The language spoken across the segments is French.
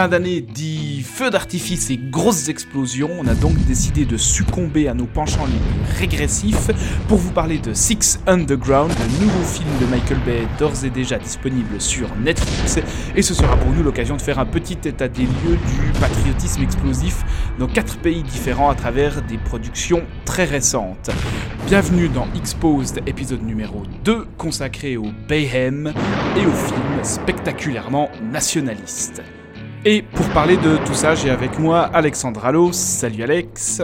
Fin d'année dit feu d'artifice et grosses explosions. On a donc décidé de succomber à nos penchants les plus régressifs pour vous parler de Six Underground, le nouveau film de Michael Bay d'ores et déjà disponible sur Netflix. Et ce sera pour nous l'occasion de faire un petit état des lieux du patriotisme explosif dans quatre pays différents à travers des productions très récentes. Bienvenue dans Exposed, épisode numéro 2, consacré au Bayhem et au film spectaculairement nationaliste. Et pour parler de tout ça, j'ai avec moi Alexandre Allo. Salut Alex.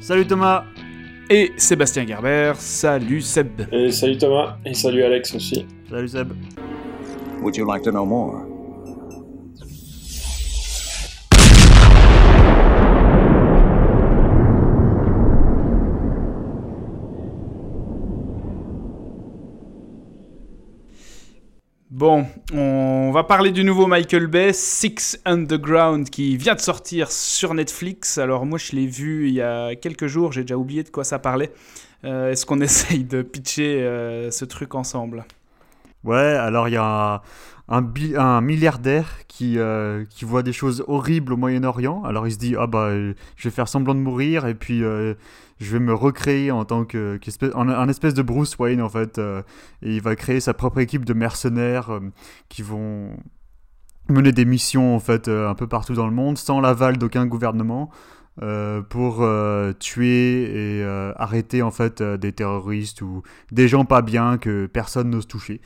Salut Thomas. Et Sébastien Gerber. Salut Seb. Et salut Thomas. Et salut Alex aussi. Salut Seb. Would you like to know more? Bon, on va parler du nouveau Michael Bay, Six Underground, qui vient de sortir sur Netflix. Alors moi, je l'ai vu il y a quelques jours, j'ai déjà oublié de quoi ça parlait. Euh, Est-ce qu'on essaye de pitcher euh, ce truc ensemble? Ouais, alors il y a un, milliardaire qui, euh, qui voit des choses horribles au Moyen-Orient. Alors il se dit, ah bah, je vais faire semblant de mourir et puis je vais me recréer en tant que, qu'espèce- en- espèce de Bruce Wayne en fait. euh, et il va créer sa propre équipe de mercenaires euh, qui vont mener des missions en fait euh, un peu partout dans le monde sans l'aval d'aucun gouvernement. pour tuer et arrêter en fait des terroristes ou des gens pas bien que personne n'ose toucher.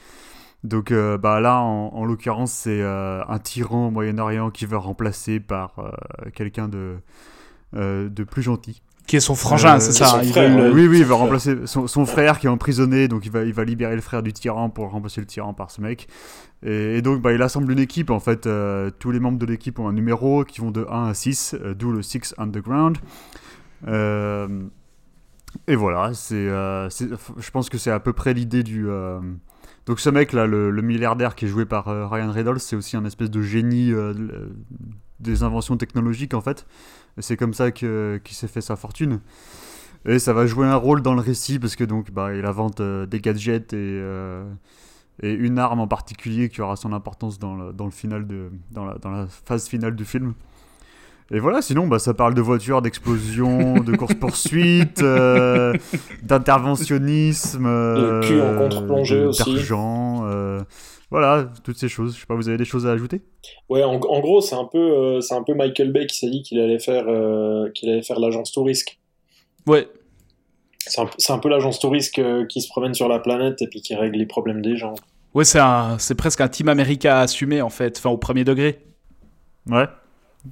Donc bah là, en, en l'occurrence, c'est un tyran au Moyen-Orient qui veut remplacer par quelqu'un de, de plus gentil. Qui est son frangin, Euh, c'est qui ça frère, ouais. oui, oui, il va remplacer son, son frère qui est emprisonné, donc il va, il va libérer le frère du tyran pour remplacer le tyran par ce mec. Et, et donc bah, il assemble une équipe, en fait, euh, tous les membres de l'équipe ont un numéro qui vont de 1 à 6, euh, d'où le 6 Underground. Euh, et voilà, c'est, euh, c'est- je pense que c'est à peu près l'idée du... euh, Donc ce mec là, le, le milliardaire qui est joué par euh, Ryan Reynolds, c'est aussi un espèce de génie euh, de- des inventions technologiques en fait. C'est comme ça que, qu'il s'est fait sa fortune. Et ça va jouer un rôle dans le récit parce que donc bah, il invente euh, des gadgets et, euh, et une arme en particulier qui aura son importance dans le, dans le final de, dans, la, dans la phase finale du film. Et voilà, sinon bah, ça parle de voitures, d'explosions, de course-poursuite, euh, d'interventionnisme, De cul en euh, contre-plongée aussi. d'argent, voilà, toutes ces choses. Je sais pas, vous avez des choses à ajouter? Ouais, en, en gros, c'est un peu, euh, c'est un peu Michael Bay qui s'est dit qu'il allait faire, euh, qu'il allait faire l'agence touriste. Ouais, C'est un, c'est un peu l'agence touriste euh, qui se promène sur la planète et puis qui règle les problèmes des gens. ouais c'est un- c'est presque un Team America assumé en fait, enfin au premier degré. Ouais.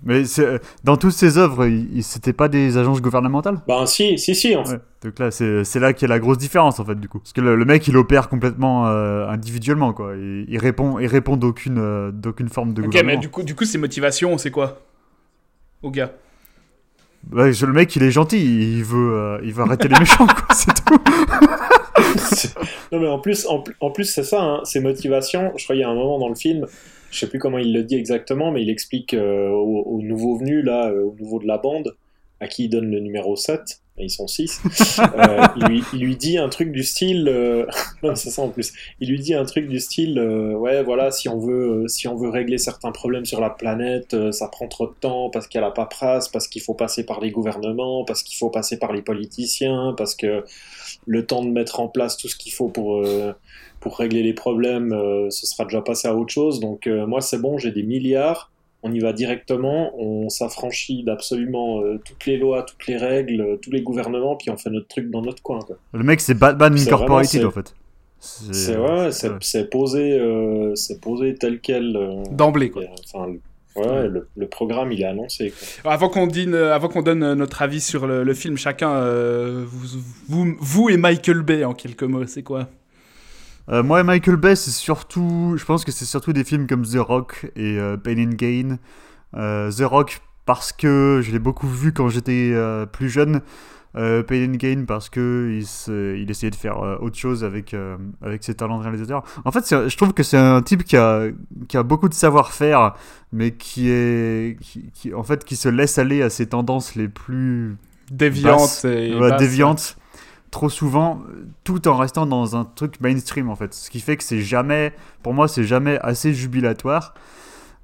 Mais c'est- dans toutes ces œuvres, c'était pas des agences gouvernementales? Ben si, si, si. En fait. Ouais. Donc là, c'est c'est là qu'il y a la grosse différence en fait du coup. Parce que le, le mec, il opère complètement euh, individuellement quoi. Il, il répond, il répond d'aucune euh, d'aucune forme de Ok, gouvernement. mais du coup, du coup ses motivations, c'est quoi? Au gars. Je- le mec, il est gentil. Il veut, euh, il veut arrêter les méchants quoi. C'est tout. C'est- non mais en plus, en, en plus c'est ça, hein, ses motivations. Je crois qu'il y a un moment dans le film, je sais plus comment il le dit exactement, mais il explique euh, au, au nouveau venu là, euh, au nouveau de la bande, à qui il donne le numéro 7, et ils sont 6, il, lui, il lui dit un truc du style, euh, non c'est ça en plus, il lui dit un truc du style, euh, ouais voilà, si on veut, euh, si on veut régler certains problèmes sur la planète, euh, ça prend trop de temps parce qu'il y a la paperasse, parce qu'il faut passer par les gouvernements, parce qu'il faut passer par les politiciens, parce que le temps de mettre en place tout ce qu'il faut pour, euh, pour régler les problèmes, euh, ce sera déjà passé à autre chose. Donc euh, moi c'est bon, j'ai des milliards, on y va directement, on s'affranchit d'absolument euh, toutes les lois, toutes les règles, euh, tous les gouvernements, puis on fait notre truc dans notre coin. quoi. Le mec, c'est Batman Incorporated vraiment, en fait. C'est ouais, posé, euh, c'est posé tel quel. euh, D'emblée, quoi. Enfin, le- ouais, le, le programme il est annoncé. Quoi. Avant qu'on dîne- avant qu'on donne notre avis sur le, le film, chacun, euh, vous, vous, vous et Michael Bay en quelques mots, c'est quoi? Euh, moi, Michael Bay, c'est surtout. Je pense que c'est surtout des films comme The Rock et euh, Pain and Gain. Euh, The Rock, parce que je l'ai beaucoup vu quand j'étais euh, plus jeune. Euh, Pain and Gain, parce que il, essayait de faire autre chose avec, avec ses talents de réalisateur. En fait, je trouve que c'est un type qui a, qui a beaucoup de savoir-faire, mais qui est. Qui, qui- en fait, qui se laisse aller à ses tendances les plus Déviante basse, et. ouais, basse, déviante trop souvent tout en restant dans un truc mainstream en fait. Ce qui fait que c'est jamais pour moi c'est jamais assez jubilatoire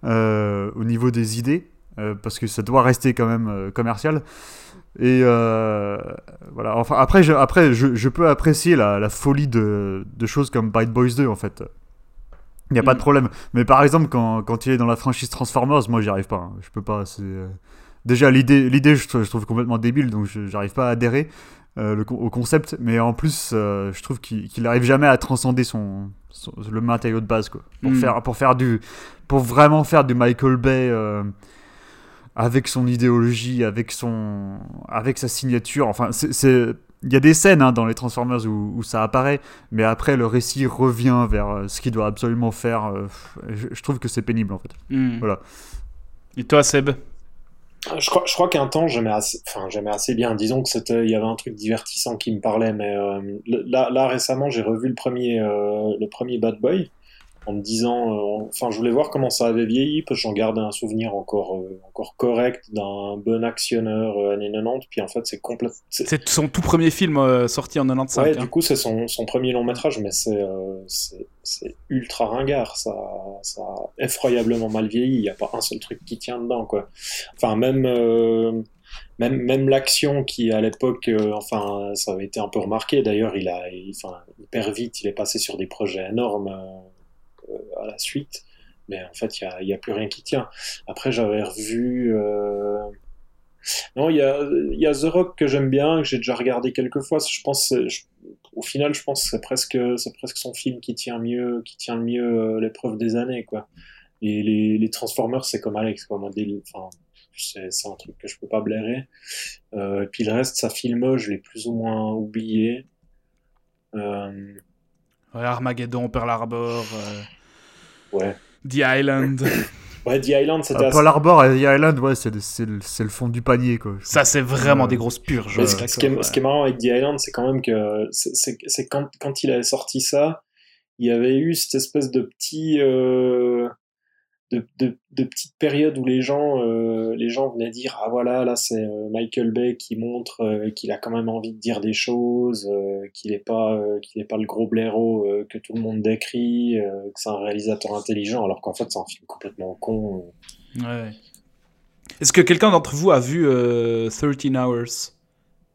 euh, au niveau des idées euh, parce que ça doit rester quand même euh, commercial. Et voilà. Enfin après je, après je, je peux apprécier la, la folie de, de choses comme Bad Boys 2 en fait. Il n'y a pas Mm. de problème. Mais par exemple quand, quand il est dans la franchise Transformers moi j'y arrive pas hein. je peux pas c'est déjà l'idée l'idée je, trou- je trouve complètement débile donc je- j'arrive pas à adhérer euh, le, au concept mais en plus euh, je trouve qu'il qu'il arrive jamais à transcender son, son- le matériau de base quoi pour Mm. faire pour faire du pour vraiment faire du Michael Bay euh, avec son idéologie avec son avec sa signature enfin c'est- il y a des scènes hein, dans les Transformers où, où ça apparaît, mais après le récit revient vers ce qu'il doit absolument faire. je, je trouve que c'est pénible en fait. Hmm. Voilà. Et toi, Seb? Je crois, je crois qu'un temps, j'aimais assez, assez bien. Disons que c'était, il y avait un truc divertissant qui me parlait, mais euh, là récemment, j'ai revu le premier, euh, le premier Bad Boy en me disant, euh, enfin, je voulais voir comment ça avait vieilli parce que j'en gardais un souvenir encore, euh, encore correct d'un bon actionneur euh, années 90. Puis en fait, c'est complètement, C'est son tout premier film sorti en 95. Ouais, hein. du coup, c'est son, son premier long métrage, mais c'est ultra ringard. Ça, ça a effroyablement mal vieilli. Il n'y a pas un seul truc qui tient dedans, quoi. Enfin, même, euh, même, même l'action qui, à l'époque, euh, enfin, ça avait été un peu remarqué. D'ailleurs, il a, il- enfin, hyper vite, il est passé sur des projets énormes euh, à la suite. Mais en fait, il n'y a, plus rien qui tient. Après, j'avais revu. euh, non, il y a, y a The Rock que j'aime bien, que j'ai déjà regardé quelques fois. Je pense, au final, je pense que c'est presque, c'est presque son film qui tient mieux, qui tient mieux euh, l'épreuve des années, quoi. Et les, les Transformers, c'est comme Alex, quoi. Moi, enfin, c'est, c'est un truc que je peux pas blairer. Euh, et puis le reste, sa filmo, je l'ai plus ou moins oublié. Armageddon, Pearl Harbor, ouais. The Island. Ouais, The Island, c'était Euh, assez- Pearl Harbor et The Island, ouais, c'est le, fond du panier quoi. Ça, c'est vraiment Ouais. des grosses purges. Mais ce, ce qui est, d'accord, ce qui est marrant avec The Island, c'est quand même que c'est quand, quand il avait sorti ça, il y avait eu cette espèce de petit euh, de, de, de petite période où les gens euh, les gens venaient dire ah voilà là c'est euh, Michael Bay qui montre euh, qu'il a quand même envie de dire des choses, euh, qu'il est pas euh, qu'il est pas le gros blaireau euh, que tout le monde décrit, euh, que c'est un réalisateur intelligent alors qu'en fait c'est un film complètement con. euh. Ouais. Est-ce que quelqu'un d'entre vous a vu euh, 13 Hours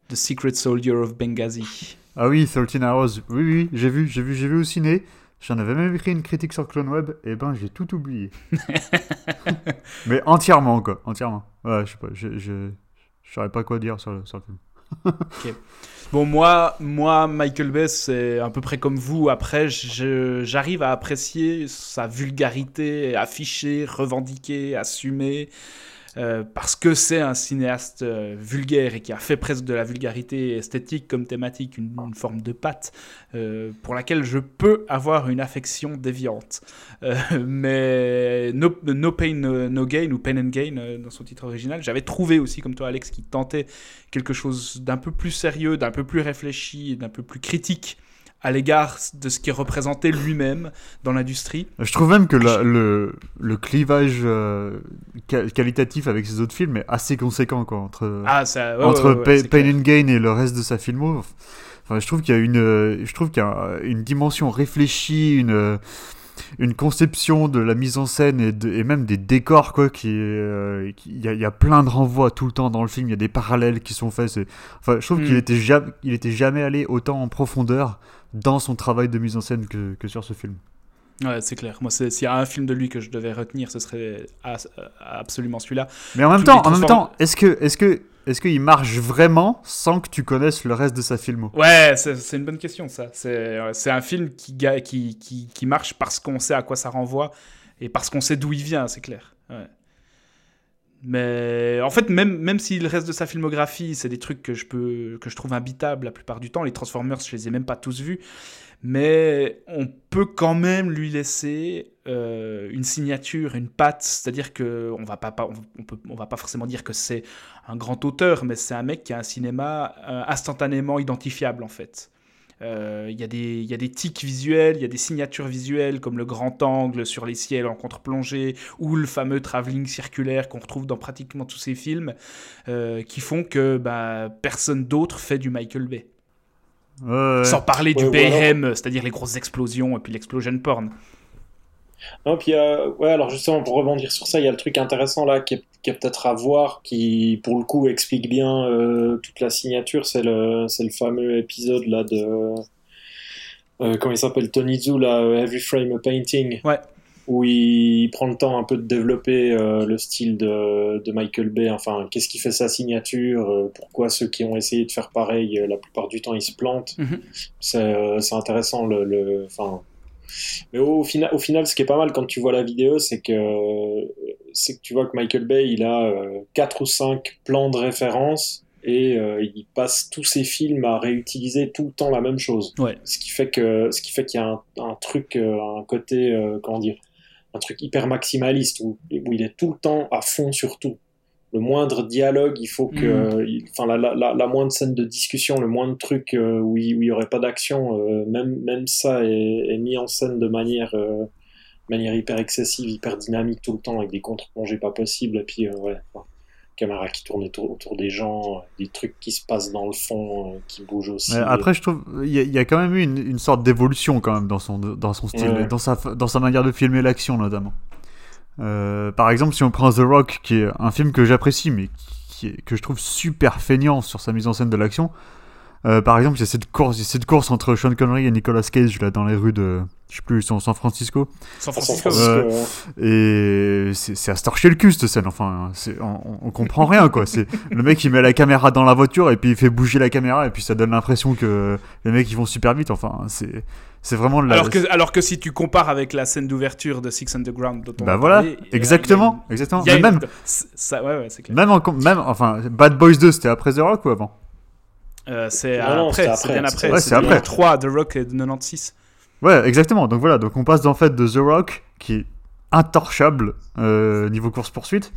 The Secret Soldier of Benghazi? Ah oui, 13 Hours, oui, oui, j'ai vu, j'ai vu, j'ai vu au ciné. J'en avais même écrit une critique sur Clone Web, et ben j'ai tout oublié. Mais entièrement, quoi, entièrement. Ouais, je sais pas, je, je, je saurais pas quoi dire sur le, sur le film. Bon, moi, moi, Michael Bay, c'est à peu près comme vous. Après, j'arrive à apprécier sa vulgarité affichée, revendiquée, assumée. Euh, parce que c'est un cinéaste euh, vulgaire et qui a fait presque de la vulgarité esthétique comme thématique une, forme de patte euh, pour laquelle je peux avoir une affection déviante. Mais no, Pain, No, Gain ou Pain and Gain dans son titre original, j'avais trouvé aussi comme toi Alex qui tentait quelque chose d'un peu plus sérieux, d'un peu plus réfléchi, d'un peu plus critique à l'égard de ce qui représentait lui-même dans l'industrie. Je trouve même que la- le, le clivage euh, qua- qualitatif avec ses autres films est assez conséquent, quoi, entre, Ah, ça, ouais, entre ouais, ouais, Pain clair. and Gain et le reste de sa filmo. Enfin, je trouve qu'il y a une, euh, je trouve qu'il y a une dimension réfléchie, une, euh, une conception de la mise en scène et, de- et même des décors, quoi, qui, euh, il y, a, il y a plein de renvois tout le temps dans le film. Il y a des parallèles qui sont faits. Enfin, je trouve Mm. qu'il était jamais, il était jamais allé autant en profondeur dans son travail de mise en scène que, que sur ce film. Ouais, c'est clair. Moi, s'il y a un film de lui que je devais retenir, ce serait absolument celui-là. Mais en même temps, en même temps, est-ce que, est-ce que, est-ce qu'il marche vraiment sans que tu connaisses le reste de sa filmo? Ouais, c'est une bonne question, ça. C'est un film qui, qui, qui, qui marche parce qu'on sait à quoi ça renvoie et parce qu'on sait d'où il vient, c'est clair. Ouais. Mais en fait, même, même reste de sa filmographie, c'est des trucs que je, peux, que je trouve imbitables la plupart du temps. Les Transformers, je les ai même pas tous vus. Mais on peut quand même lui laisser euh, une signature, une patte. C'est-à-dire qu'on va pas, on, on va pas forcément dire que c'est un grand auteur, mais c'est un mec qui a un cinéma euh, instantanément identifiable en fait. Euh, Il y, y, a des tics visuels, il y a des signatures visuelles comme le grand angle sur les ciels en contre-plongée ou le fameux travelling circulaire qu'on retrouve dans pratiquement tous ces films euh, qui font que bah, personne d'autre fait du Michael Bay. Sans parler du Bayhem, c'est-à-dire les grosses explosions et puis l'explosion porn. Non, puis euh, ouais, alors justement pour rebondir sur ça, il y a le truc intéressant là qui est, peut-être à voir, qui pour le coup explique bien euh, toute la signature. C'est le, c'est le fameux épisode là de euh, comment il s'appelle? Tony Zhu là, Every Frame a Painting. Ouais. Où il prend le temps un peu de développer le style de, de, Michael Bay. Enfin, qu'est-ce qui fait sa signature? Pourquoi ceux qui ont essayé de faire pareil, la plupart du temps, ils se plantent? Mm-hmm. C'est, c'est intéressant. Le, le, enfin, mais au, final, au final, ce qui est pas mal quand tu vois la vidéo, c'est que, c'est que tu vois que Michael Bay, il a euh, 4 ou 5 plans de référence et euh, il passe tous ses films à réutiliser tout le temps la même chose. Ouais. Ce qui fait que, ce qui fait qu'il y a un, un truc, euh, un côté, euh, comment dire, un truc hyper maximaliste où, où il est tout le temps à fond sur tout le moindre dialogue, il faut que, mm. enfin la, la, la, moindre scène de discussion, le moindre truc euh, où il n'y aurait pas d'action, même, même ça est, est, mis en scène de manière, manière hyper excessive, hyper dynamique tout le temps, avec des contre-plongées pas possibles, et puis ouais, caméra qui tourne autour, autour, des gens, des trucs qui se passent dans le fond, qui bougent aussi. après, je trouve il y, y, a quand même eu une, une sorte d'évolution quand même dans son, dans son style, ouais. dans, sa, dans sa manière de filmer l'action notamment. Euh, par exemple, si on prend The Rock, qui est un film que j'apprécie, mais qui est, que je trouve super feignant sur sa mise en scène de l'action. Euh, par exemple, il y a cette course, cette course entre Sean Connery et Nicolas Cage là dans les rues de, je sais plus, San Francisco. San Francisco. Euh, et c'est à se torcher le cul cette scène. Enfin, on, on, comprend rien quoi. C'est le mec il met la caméra dans la voiture et puis il fait bouger la caméra et puis ça donne l'impression que les mecs ils vont super vite. Enfin, c'est c'est vraiment la... alors que alors que si tu compares avec la scène d'ouverture de Six Underground dont on bah voilà parlé, exactement exactement mais même ça, ouais, ouais, clair. même en, même enfin Bad Boys 2 c'était après The Rock ou avant? Euh, c'est après, c'est bien après. Ouais, c'est après. 3 The Rock est de 96. Ouais, exactement. Donc voilà, donc on passe en fait de The Rock qui est intorchable euh, niveau course poursuite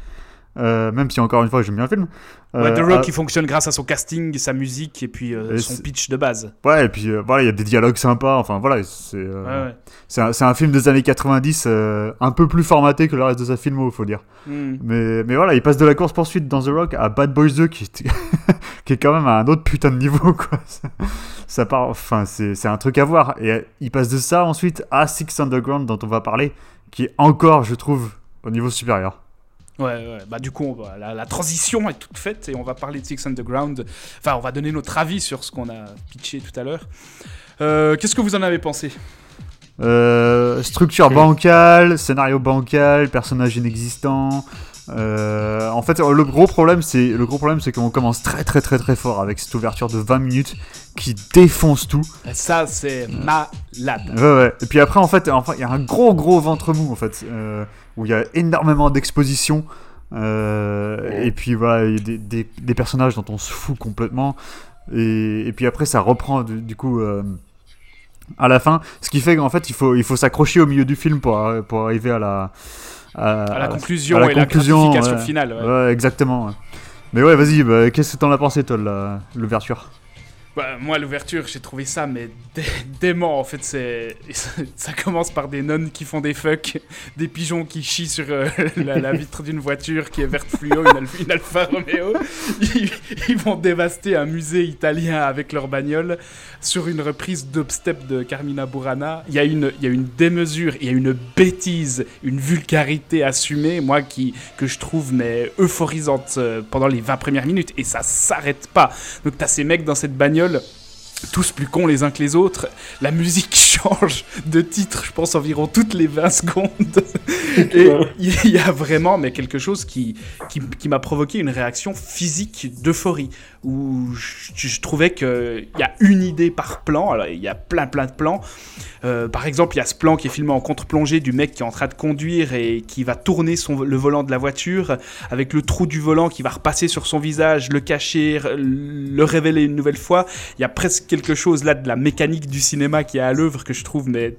euh, même si encore une fois j'aime bien le film. Ouais, The Rock, euh, il fonctionne grâce à son casting, sa musique et puis euh, et son pitch de base. Ouais, et puis voilà, il y a des dialogues sympas. Enfin voilà, c'est ouais, un, un, film des années 90, un peu plus formaté que le reste de sa filmo, faut dire. Mm. Mais, mais voilà, il passe de la course poursuite dans The Rock à Bad Boys 2 qui, qui est quand même à un autre putain de niveau quoi. Ça part, enfin c'est un truc à voir. Et il passe de ça ensuite à Six Underground dont on va parler, qui est encore, je trouve, au niveau supérieur. Ouais, ouais, bah du coup, on va, la, la, transition est toute faite et on va parler de Six Underground. Enfin, on va donner notre avis sur ce qu'on a pitché tout à l'heure. Euh, Qu'est-ce que vous en avez pensé? Euh, Structure bancale, scénario bancal, personnage inexistant. Euh, en fait, le gros problème, c'est le gros problème, c'est qu'on commence très très très très fort avec cette ouverture de 20 minutes qui défonce tout. Ça, c'est malade. Ouais, ouais. Et puis après, en fait, enfin, il y a un gros gros ventre mou en fait, euh, où il y a énormément d'exposition. Euh, et puis voilà, il y a des, des, des, personnages dont on se fout complètement. Et, et puis après, ça reprend du, du coup euh, à la fin, ce qui fait qu'en fait, il faut il faut s'accrocher au milieu du film pour pour arriver à la à, la conclusion à la et conclusion, la gratification ouais. finale. Ouais. exactement. Mais ouais, vas-y, bah, qu'est-ce que t'en as pensé, toi, l'ouverture bah, moi, l'ouverture, j'ai trouvé ça, mais dé dément. En fait, c'est ça commence par des nonnes qui font des fucks, des pigeons qui chient sur euh, la, vitre d'une voiture qui est verte fluo, une, Alfa, Romeo. Ils, vont dévaster un musée italien avec leur bagnole sur une reprise d'Upstep de Carmina Burana. Il y a une, y a une démesure, il y a une bêtise, une vulgarité assumée, moi, qui, que je trouve mais euphorisante euh, pendant les 20 premières minutes. Et ça s'arrête pas. Donc, t'as ces mecs dans cette bagnole tous plus cons les uns que les autres, la musique change de titre, je pense, environ toutes les 20 secondes. Et il y a vraiment mais quelque chose qui, qui, qui m'a provoqué une réaction physique d'euphorie, où je, je trouvais qu'il y a une idée par plan, alors il y a plein plein de plans. Euh, par exemple, il y a ce plan qui est filmé en contre-plongée du mec qui est en train de conduire et qui va tourner son, le volant de la voiture avec le trou du volant qui va repasser sur son visage, le cacher, le révéler une nouvelle fois. Il y a presque quelque chose là de la mécanique du cinéma qui est à l'œuvre que je trouve mais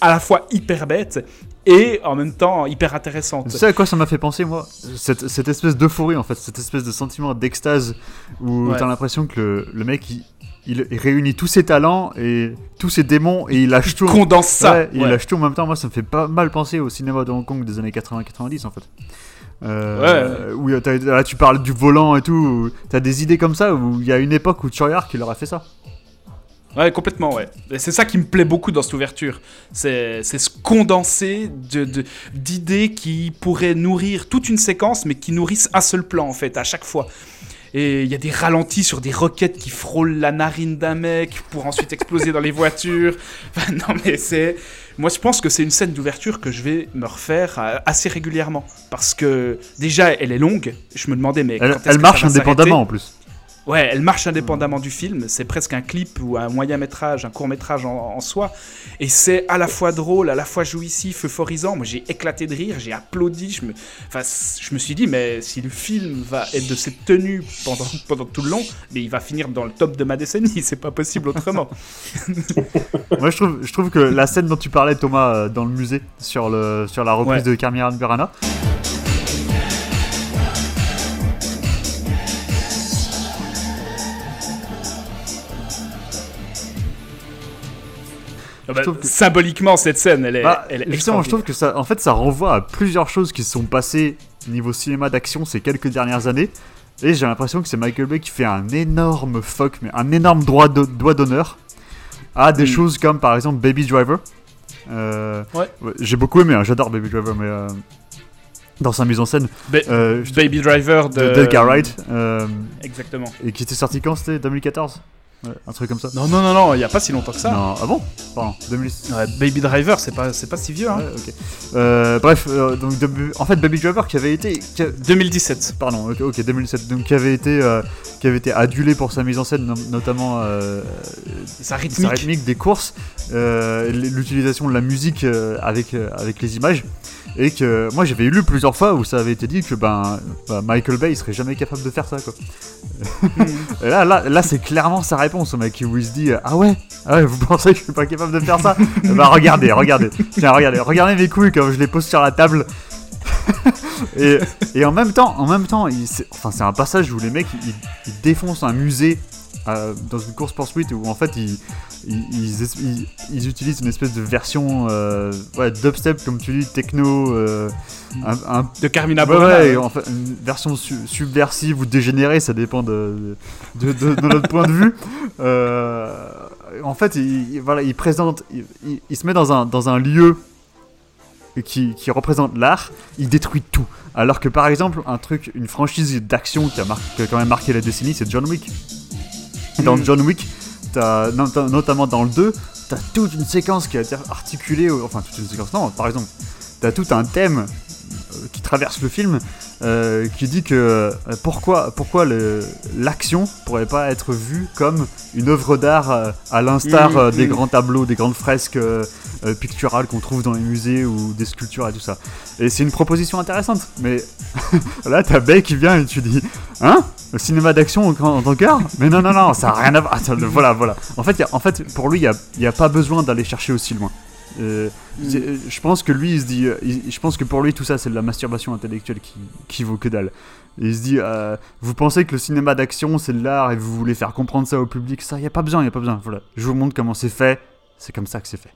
à la fois hyper bête et en même temps hyper intéressante. Tu sais à quoi ça m'a fait penser, moi? Cette, cette espèce d'euphorie, en fait, cette espèce de sentiment d'extase où Ouais. t'as l'impression que le, le mec, il, il réunit tous ses talents et tous ses démons et il lâche tout. Condense ça. Ouais, il ouais. lâche tout en même temps. Moi, ça me fait pas mal penser au cinéma de Hong Kong des années 80-90, en fait. Euh, Où a- t'as- là, tu parles du volant et tout. T'as des idées comme ça où il y a une époque où Choyard qui leur a fait ça. Ouais, complètement, ouais. Et c'est ça qui me plaît beaucoup dans cette ouverture. C'est ce condensé de- de- d'idées qui pourraient nourrir toute une séquence, mais qui nourrissent un seul plan, en fait, à chaque fois. Et il y a des ralentis sur des roquettes qui frôlent la narine d'un mec pour ensuite exploser dans les voitures. Enfin, non, mais c'est. Moi, je pense que c'est une scène d'ouverture que je vais me refaire euh, assez régulièrement. Parce que, déjà, elle est longue. Je me demandais, mais. Elle, quand est-ce elle que marche indépendamment en plus. Ouais, elle marche indépendamment du film. C'est presque un clip ou un moyen métrage, un court métrage en, en soi. Et c'est à la fois drôle, à la fois jouissif, euphorisant. Moi, j'ai éclaté de rire, j'ai applaudi. Je me, enfin, je me suis dit, mais si le film va être de cette tenue pendant, pendant tout le long, mais il va finir dans le top de ma décennie. C'est pas possible autrement. Moi, je trouve, je trouve que la scène dont tu parlais, Thomas, euh, dans le musée, sur, le, sur la reprise Ouais. de Carmira Burana, bah, trouve que- Symboliquement, cette scène, elle est, Bah, elle est justement, je trouve que ça, en fait, ça renvoie à plusieurs choses qui se sont passées niveau cinéma d'action ces quelques dernières années. Et j'ai l'impression que c'est Michael Bay qui fait un énorme fuck, mais un énorme droit de- doigt d'honneur à des Mm. choses comme par exemple Baby Driver. Euh, Ouais. j'ai beaucoup aimé, hein, j'adore Baby Driver, mais euh, dans sa mise en scène, Ba- euh, Baby Driver de. de Delcar Wright, Exactement. et qui était sorti quand C'était 2014 Ouais, Un truc comme ça Non, non, non, non, il y a pas si longtemps que ça. Non, ah bon Pardon, 2006. Ouais, Baby Driver, c'est pas, c'est pas si vieux. Hein. Ouais, ok. Euh, bref, euh, donc de- en fait Baby Driver qui avait été, qui a- 2017. pardon, ok, ok, 2007, donc qui avait été, euh, qui avait été adulé pour sa mise en scène, no- notamment euh, Sa sa rythmique. rythmique des courses, euh, l'utilisation de la musique euh, avec avec les images, et que moi j'avais lu plusieurs fois où ça avait été dit que ben bah, Michael Bay il serait jamais capable de faire ça quoi. et là là là c'est clairement sa réponse au mec où il se dit ah ouais ah ouais vous pensez que je suis pas capable de faire ça? Bah regardez regardez tiens regardez regardez mes couilles quand je les pose sur la table. et, et en même temps, en même temps, il- c'est- enfin c'est un passage où les mecs ils, ils défoncent un musée euh, dans une course poursuite où en fait ils, ils, ils, es- ils- ils utilisent une espèce de version euh, ouais, dubstep comme tu dis techno, euh, un, un- De Carmina ouais, ouais, ouais. en fait, une version su- subversive ou dégénérée, ça dépend de, de, de- de notre point de vue. Euh, en fait, il, il- voilà, il présente, il, il- il se met dans un, dans un lieu qui, qui représente l'art, il détruit tout. Alors que par exemple, un truc, une franchise d'action qui a quand même marqué la décennie, c'est John Wick. Dans. John Wick, notamment dans le 2, t'as toute une séquence qui a été articulée, enfin toute une séquence, non, par exemple, t'as tout un thème qui traverse le film euh, qui dit que euh, pourquoi, pourquoi l'action pourrait pas être vue comme une œuvre d'art euh, à l'instar Mm, euh, des mm. grands tableaux, des grandes fresques euh, euh, picturales qu'on trouve dans les musées ou des sculptures et tout ça. Et c'est une proposition intéressante, mais là t'as Bay qui vient et tu dis Hein Le cinéma d'action en, en tant qu'art? Mais non, non, non, ça a rien à voir. Voilà, voilà. En fait, il y a- en fait pour lui, il n'y a, y a pas besoin d'aller chercher aussi loin. Euh, c'est- euh, je pense que lui, il se dit, euh, il- je pense que pour lui, tout ça, c'est de la masturbation intellectuelle qui, qui vaut que dalle. Et il se dit, euh, vous pensez que le cinéma d'action, c'est de l'art et vous voulez faire comprendre ça au public, ça, il n'y a pas besoin, il n'y a pas besoin. Voilà, je vous montre comment c'est fait, c'est comme ça que c'est fait.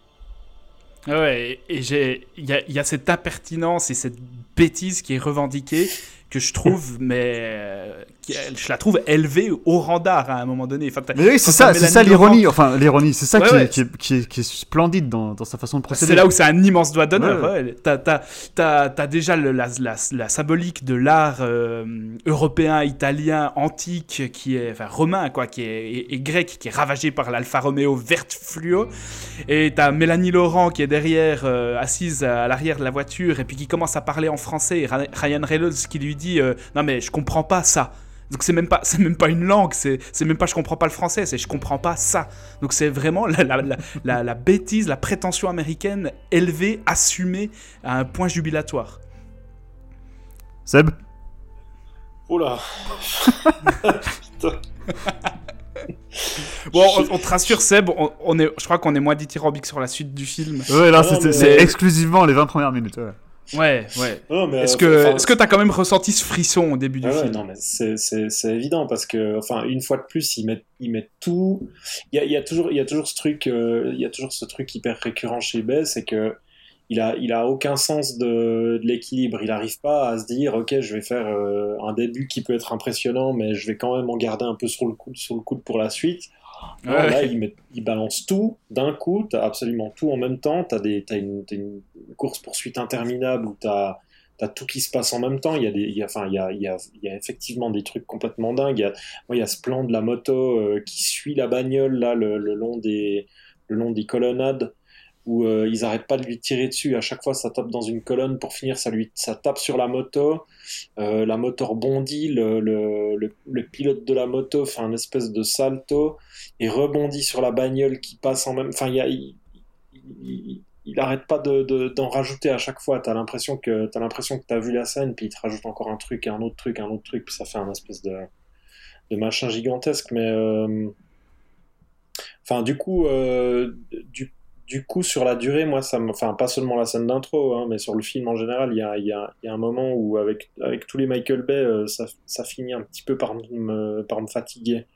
Ouais, et y il y a cette impertinence et cette bêtise qui est revendiquée que je trouve, mais euh, qui- je la trouve élevée au rang d'art à un moment donné. Enfin, Mais oui, c'est ça, c'est ça l'ironie. Enfin, l'ironie, c'est ça Ouais, qui, ouais. Est, qui, est, qui, est, qui est splendide dans, dans sa façon de procéder. C'est là où c'est un immense doigt d'honneur. Ouais. T'as, déjà le- la, la- la symbolique de l'art euh, européen, italien, antique, qui est, enfin romain, quoi, qui est, et, et grec, qui est ravagé par l'Alfa Romeo verte fluo. Et t'as Mélanie Laurent qui est derrière, euh, assise à l'arrière de la voiture, et puis qui commence à parler en français. Et Ryan Reynolds qui lui dit euh, Non, mais je comprends pas ça. Donc c'est même pas c'est même pas une langue, c'est c'est même pas je comprends pas le français, c'est je comprends pas ça. Donc c'est vraiment la, la, la, la- la bêtise, la prétention américaine élevée, assumée à un point jubilatoire. Seb Oula. Bon, on, on te rassure Seb, on, on est, je crois qu'on est moins dithyrambique sur la suite du film. Ouais, là, mais- c'est exclusivement les 20 premières minutes. ouais. Ouais, ouais. Est-ce euh, que enfin, est-ce que t'as quand même ressenti ce frisson au début du Ah ouais, film non, mais c'est- évident parce que, enfin, une fois de plus, ils mettent, ils mettent tout. Il y a, y a toujours, il y a toujours ce truc, euh, il y a toujours ce truc hyper récurrent chez Bay, c'est que il a, il a aucun sens de, de l'équilibre. Il n'arrive pas à se dire, ok, je vais faire euh, un début qui peut être impressionnant, mais je vais quand même en garder un peu sur le coude, sur le coude pour la suite. Là, il, met, il balance tout d'un coup, t'as absolument tout en même temps. T'as t'as une, une course poursuite interminable où t'as T'as tout qui se passe en même temps. Il y a des, il y a, enfin, il y a, il y a, effectivement des trucs complètement dingues. Il y a, moi, il y a ce plan de la moto euh, qui suit la bagnole là le, le long des, le long des colonnades euh, ils arrêtent pas de lui tirer dessus. À chaque fois, ça tape dans une colonne. Pour finir, ça lui, ça tape sur la moto. Euh, la moto rebondit. Le, le, pilote de la moto fait un espèce de salto et rebondit sur la bagnole qui passe en même. Enfin, il y a, il, il, il arrête pas de, de- d'en rajouter à chaque fois. T'as l'impression que t'as l'impression que vu la scène, puis il te rajoute encore un truc, un autre truc, un autre truc, puis ça fait un espèce de, de machin gigantesque. Mais euh, enfin, du coup, euh, du, du coup, sur la durée, moi, ça me, enfin, pas seulement la scène d'intro, hein, mais sur le film en général, il y a, y, a, il y a un moment où avec avec tous les Michael Bay, euh, ça, ça finit un petit peu par me par me fatiguer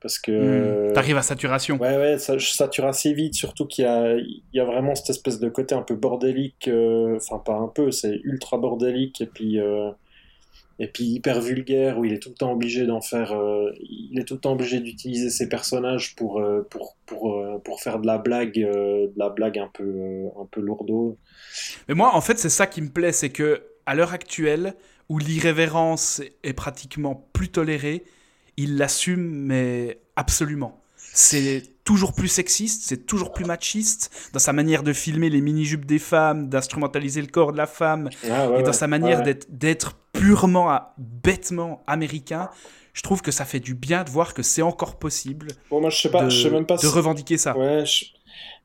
parce que Hmm. T'arrives à saturation. Ouais, ouais, ça je sature assez vite, surtout qu'il y a, y a vraiment cette espèce de côté un peu bordélique, euh, enfin pas un peu, c'est ultra bordélique, et puis, euh, et puis hyper vulgaire, où il est tout le temps obligé d'en faire, euh, il est tout le temps obligé d'utiliser ses personnages pour, euh, pour, pour, euh, pour faire de la blague, de la blague un peu, un peu lourdeau. Mais moi, en fait, c'est ça qui me plaît, c'est que à l'heure actuelle, où l'irrévérence est pratiquement plus tolérée, il l'assume, mais absolument. C'est toujours plus sexiste, c'est toujours plus machiste dans sa manière de filmer les mini-jupes des femmes, d'instrumentaliser le corps de la femme, Ah, ouais, et dans sa manière ouais. d'être- d'être purement, à- bêtement américain. Je trouve que ça fait du bien de voir que c'est encore possible Bon, moi je sais pas, de, je sais même pas de si- revendiquer ça. Ouais, je,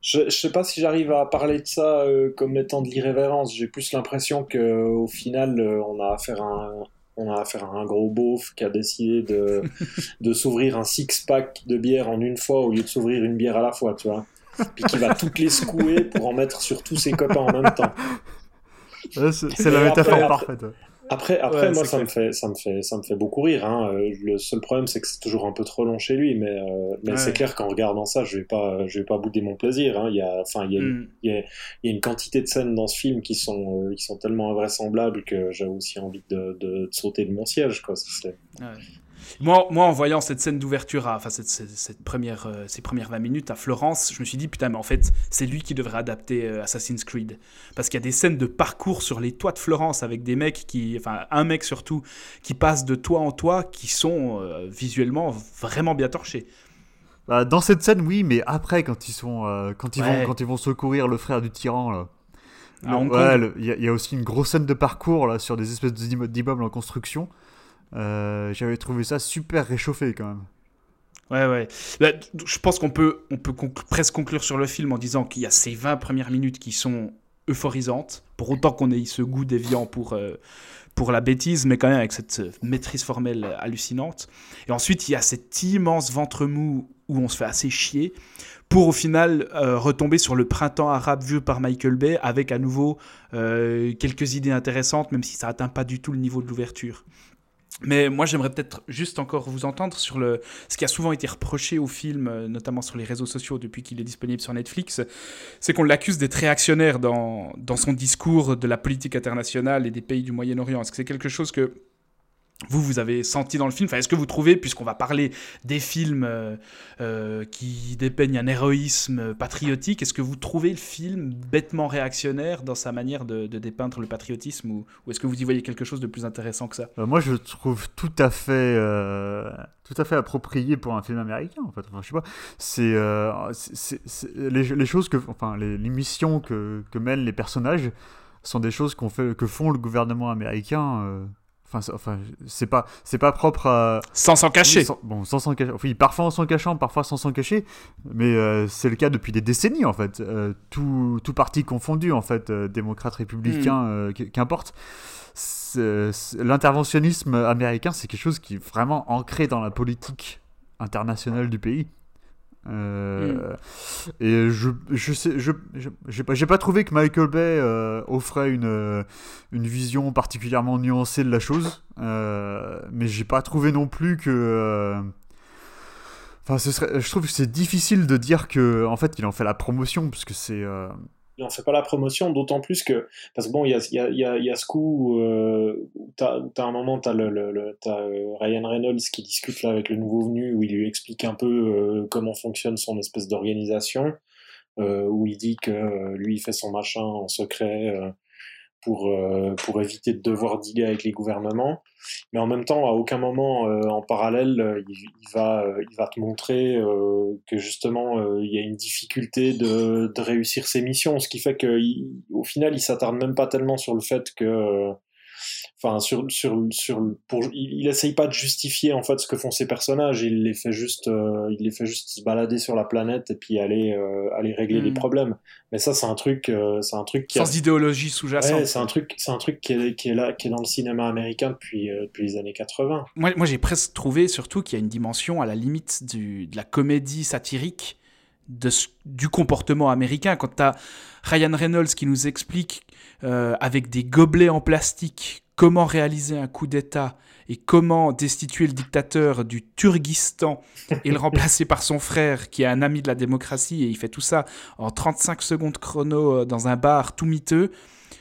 je, je sais pas si j'arrive à parler de ça euh, comme étant de l'irrévérence. J'ai plus l'impression que au final, euh, on a affaire à un, on a affaire à un gros beauf qui a décidé de, de s'ouvrir un six-pack de bière en une fois au lieu de s'ouvrir une bière à la fois, tu vois. Puis qui va toutes les secouer pour en mettre sur tous ses copains en même temps. Ouais, C'est la métaphore après- parfaite. Après, après Ouais, moi, ça me, fait, ça, me fait, ça me fait beaucoup rire. Hein. Euh, Le seul problème, c'est que c'est toujours un peu trop long chez lui. Mais, euh, mais Ouais. c'est clair qu'en regardant ça, je vais pas, je vais pas bouder mon plaisir. Hein. Il y a, enfin, il y a, Hmm. il y, a, il y a une quantité de scènes dans ce film qui sont, euh, qui sont tellement invraisemblables que j'ai aussi envie de, de, de sauter de mon siège. Quoi. Ça, Moi, moi, en voyant cette scène d'ouverture, enfin cette, cette, cette première, euh, ces premières 20 minutes à Florence, je me suis dit putain, mais en fait, c'est lui qui devrait adapter euh, Assassin's Creed, parce qu'il y a des scènes de parcours sur les toits de Florence avec des mecs qui, enfin un mec surtout, qui passe de toit en toit, qui sont euh, visuellement vraiment bien torchés. Bah, dans cette scène, oui, mais après, quand ils sont, quand ils Ouais. vont, quand ils vont secourir le frère du tyran, là. Ouais, il y, a- il y a aussi une grosse scène de parcours là sur des espèces d'immeubles en construction. Euh, J'avais trouvé ça super réchauffé quand même. Ouais, ouais. Bah, je pense qu'on peut, on peut presque conclure sur le film en disant qu'il y a ces 20 premières minutes qui sont euphorisantes, pour autant qu'on ait ce goût déviant pour, euh, pour la bêtise, mais quand même avec cette euh, maîtrise formelle hallucinante. Et ensuite, il y a cet immense ventre mou où on se fait assez chier, pour au final retomber sur le printemps arabe vu par Michael Bay, avec à nouveau quelques idées intéressantes, même si ça atteint pas du tout le niveau de l'ouverture. Mais moi, j'aimerais peut-être juste encore vous entendre sur le, ce qui a souvent été reproché au film, euh, notamment sur les réseaux sociaux depuis qu'il est disponible sur Netflix, c'est qu'on l'accuse d'être réactionnaire dans, dans son discours de la politique internationale et des pays du Moyen-Orient. Est-ce que c'est quelque chose que vous, vous avez senti dans le film enfin, Est-ce que vous trouvez, puisqu'on va parler des films euh, euh, qui dépeignent un héroïsme patriotique, est-ce que vous trouvez le film bêtement réactionnaire dans sa manière de, dépeindre le patriotisme ou, est-ce que vous y voyez quelque chose de plus intéressant que ça? Euh, moi, je le trouve tout à fait, tout à fait approprié pour un film américain. En fait, enfin, je sais pas. C'est, les, choses que, enfin, les, missions que, que mènent les personnages sont des choses que font le gouvernement américain. Enfin, c'est- enfin, c'est pas, c'est pas propre à. Sans s'en cacher Oui, sans- bon, sans s'en cacher. Oui, parfois en s'en cachant, parfois sans s'en cacher. Mais euh, c'est le cas depuis des décennies, en fait. Euh, tout, tout parti confondu, en fait, euh, démocrate, républicain, Hmm. euh, qu- qu'importe. L'interventionnisme américain, c'est quelque chose qui est vraiment ancré dans la politique internationale du pays. Euh, Et je, je sais, j'ai pas, pas trouvé que Michael Bay euh, offrait une, euh, une vision particulièrement nuancée de la chose, euh, mais j'ai pas trouvé non plus que. Enfin, ce serait, je trouve que c'est difficile de dire que, en fait, il en fait la promotion, parce que c'est. Euh, il en fait pas la promotion, d'autant plus que parce que bon, il y a, y a, y a, ce coup euh, où t'as où t'as un moment, t'as le, le, le t'as euh, Ryan Reynolds qui discute là avec le nouveau venu où il lui explique un peu euh, comment fonctionne son espèce d'organisation, euh, où il dit que euh, lui il fait son machin en secret euh, pour euh, pour éviter de devoir dealer avec les gouvernements, mais en même temps à aucun moment euh, en parallèle euh, il, va euh, il va te montrer euh, que justement il y a une difficulté de, de réussir ses missions, ce qui fait que il- au final il s'attarde même pas tellement sur le fait que enfin sur sur sur pour il, il essaye pas de justifier en fait ce que font ses personnages, il les fait juste euh, il les fait juste se balader sur la planète et puis aller euh, aller régler Mm. les problèmes. Mais ça c'est un truc euh, c'est un truc qui a- Sans idéologie sous-jacente. Ouais, c'est un truc, c'est un truc qui est, qui est là, qui est dans le cinéma américain depuis, euh, depuis les années 80. Moi, moi j'ai presque trouvé surtout qu'il y a une dimension à la limite du, de la comédie satirique de du comportement américain. Quand tu as Ryan Reynolds qui nous explique euh, avec des gobelets en plastique comment réaliser un coup d'État et comment destituer le dictateur du Turkistan et le remplacer par son frère qui est un ami de la démocratie et il fait tout ça en 35 secondes chrono euh, dans un bar tout miteux.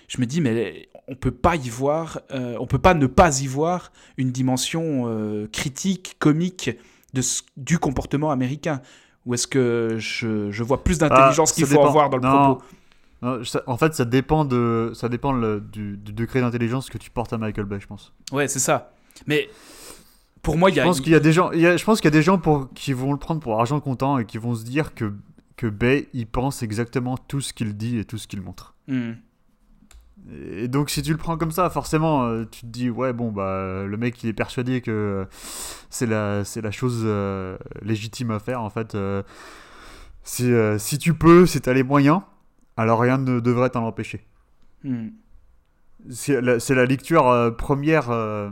Je me dis mais on peut pas y voir, euh, on peut pas ne pas y voir une dimension euh, critique, comique de du comportement américain. Ou est-ce que je, je vois plus d'intelligence Ah, qu'il ça faut dépend. avoir dans le Non. propos? Non, ça- en fait, ça dépend, de, ça dépend le- du, du degré d'intelligence que tu portes à Michael Bay, je pense. Ouais, c'est ça. Mais pour moi, il y Je a. pense qu'il y a des gens, il y a- je pense qu'il y a des gens pour, qui vont le prendre pour argent comptant et qui vont se dire que, que Bay, il pense exactement tout ce qu'il dit et tout ce qu'il montre. Hmm. Et donc, si tu le prends comme ça, forcément, euh, tu te dis, ouais, bon, bah, le mec, il est persuadé que euh, c'est la, c'est la chose euh, légitime à faire, en fait. euh, si, euh, si tu peux, si t'as les moyens, alors rien ne devrait t'en empêcher. Hmm. C'est la, lecture euh, première, euh,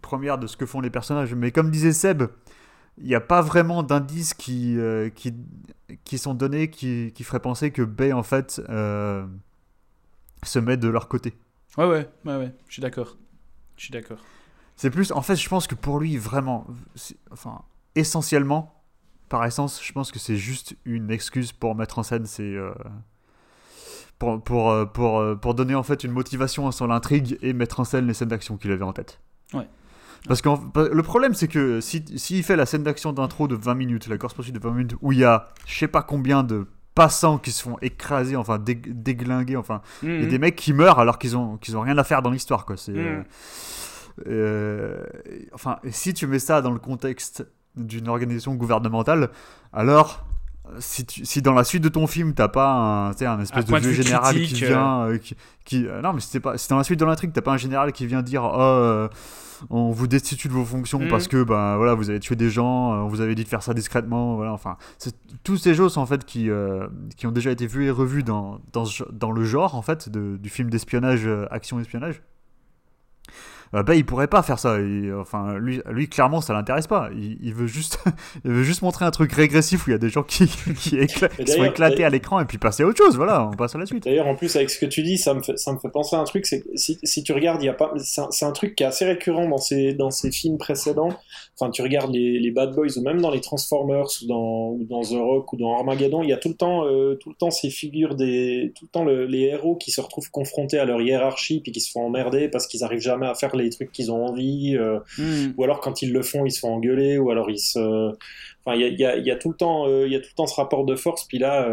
première de ce que font les personnages. Mais comme disait Seb, il n'y a pas vraiment d'indices qui, euh, qui, qui sont donnés qui, qui feraient penser que Bay, en fait, se met de leur côté. Ouais, ouais, ouais, ouais, je suis d'accord. Je suis d'accord. C'est plus, en fait, je pense que pour lui, vraiment, enfin, essentiellement, par essence, je pense que c'est juste une excuse pour mettre en scène ses. Pour, pour, euh, pour, euh, pour donner en fait une motivation à son intrigue et mettre en scène les scènes d'action qu'il avait en tête. Ouais. Parce que le problème, c'est que si- s'il fait la scène d'action d'intro de 20 minutes, la course poursuite de 20 minutes, où il y a je sais pas combien de passants qui se font écraser, enfin dé- déglinguer, enfin a Hmm. des mecs qui meurent alors qu'ils ont, qu'ils ont rien à faire dans l'histoire, quoi. C'est, Mm. euh, euh, enfin, et si tu mets ça dans le contexte d'une organisation gouvernementale, alors si, tu, si dans la suite de ton film t'as pas un, un espèce Un de vieux général critique, qui vient, euh, qui, qui- euh, non mais c'était pas, si dans la suite de l'intrigue t'as pas un général qui vient dire, oh, euh, on vous destitue de vos fonctions Mm. parce que ben voilà vous avez tué des gens, euh, on vous avait dit de faire ça discrètement, voilà, enfin, c'est tous ces choses en fait qui, euh, qui ont déjà été vues et revues dans, dans, dans le genre en fait de- du film d'espionnage, euh, action-espionnage. Bah, bah, il pourrait pas faire ça. Il- enfin, lui, lui, clairement, ça l'intéresse pas. Il, il veut juste, il veut juste montrer un truc régressif où il y a des gens qui, qui, écla- qui sont éclatés à l'écran et puis passer à autre chose. Voilà, on passe à la suite. D'ailleurs, en plus, avec ce que tu dis, ça me fait, ça me fait penser à un truc. C'est si, si tu regardes, il y a pas, c'est un, c'est un truc qui est assez récurrent dans ces, dans ces films précédents. Enfin, tu regardes les, les Bad Boys ou même dans les Transformers ou dans, ou dans The Rock ou dans Armageddon, il y a tout le temps, euh, tout le temps ces figures des, tout le temps le- les héros qui se retrouvent confrontés à leur hiérarchie puis qui se font emmerder parce qu'ils arrivent jamais à faire les trucs qu'ils ont envie. euh, Hmm. ou alors quand ils le font, ils se font engueuler, ou alors ils se. Enfin, il y a, il y a- il y a tout le temps, euh, il y a tout le temps ce rapport de force. Puis là,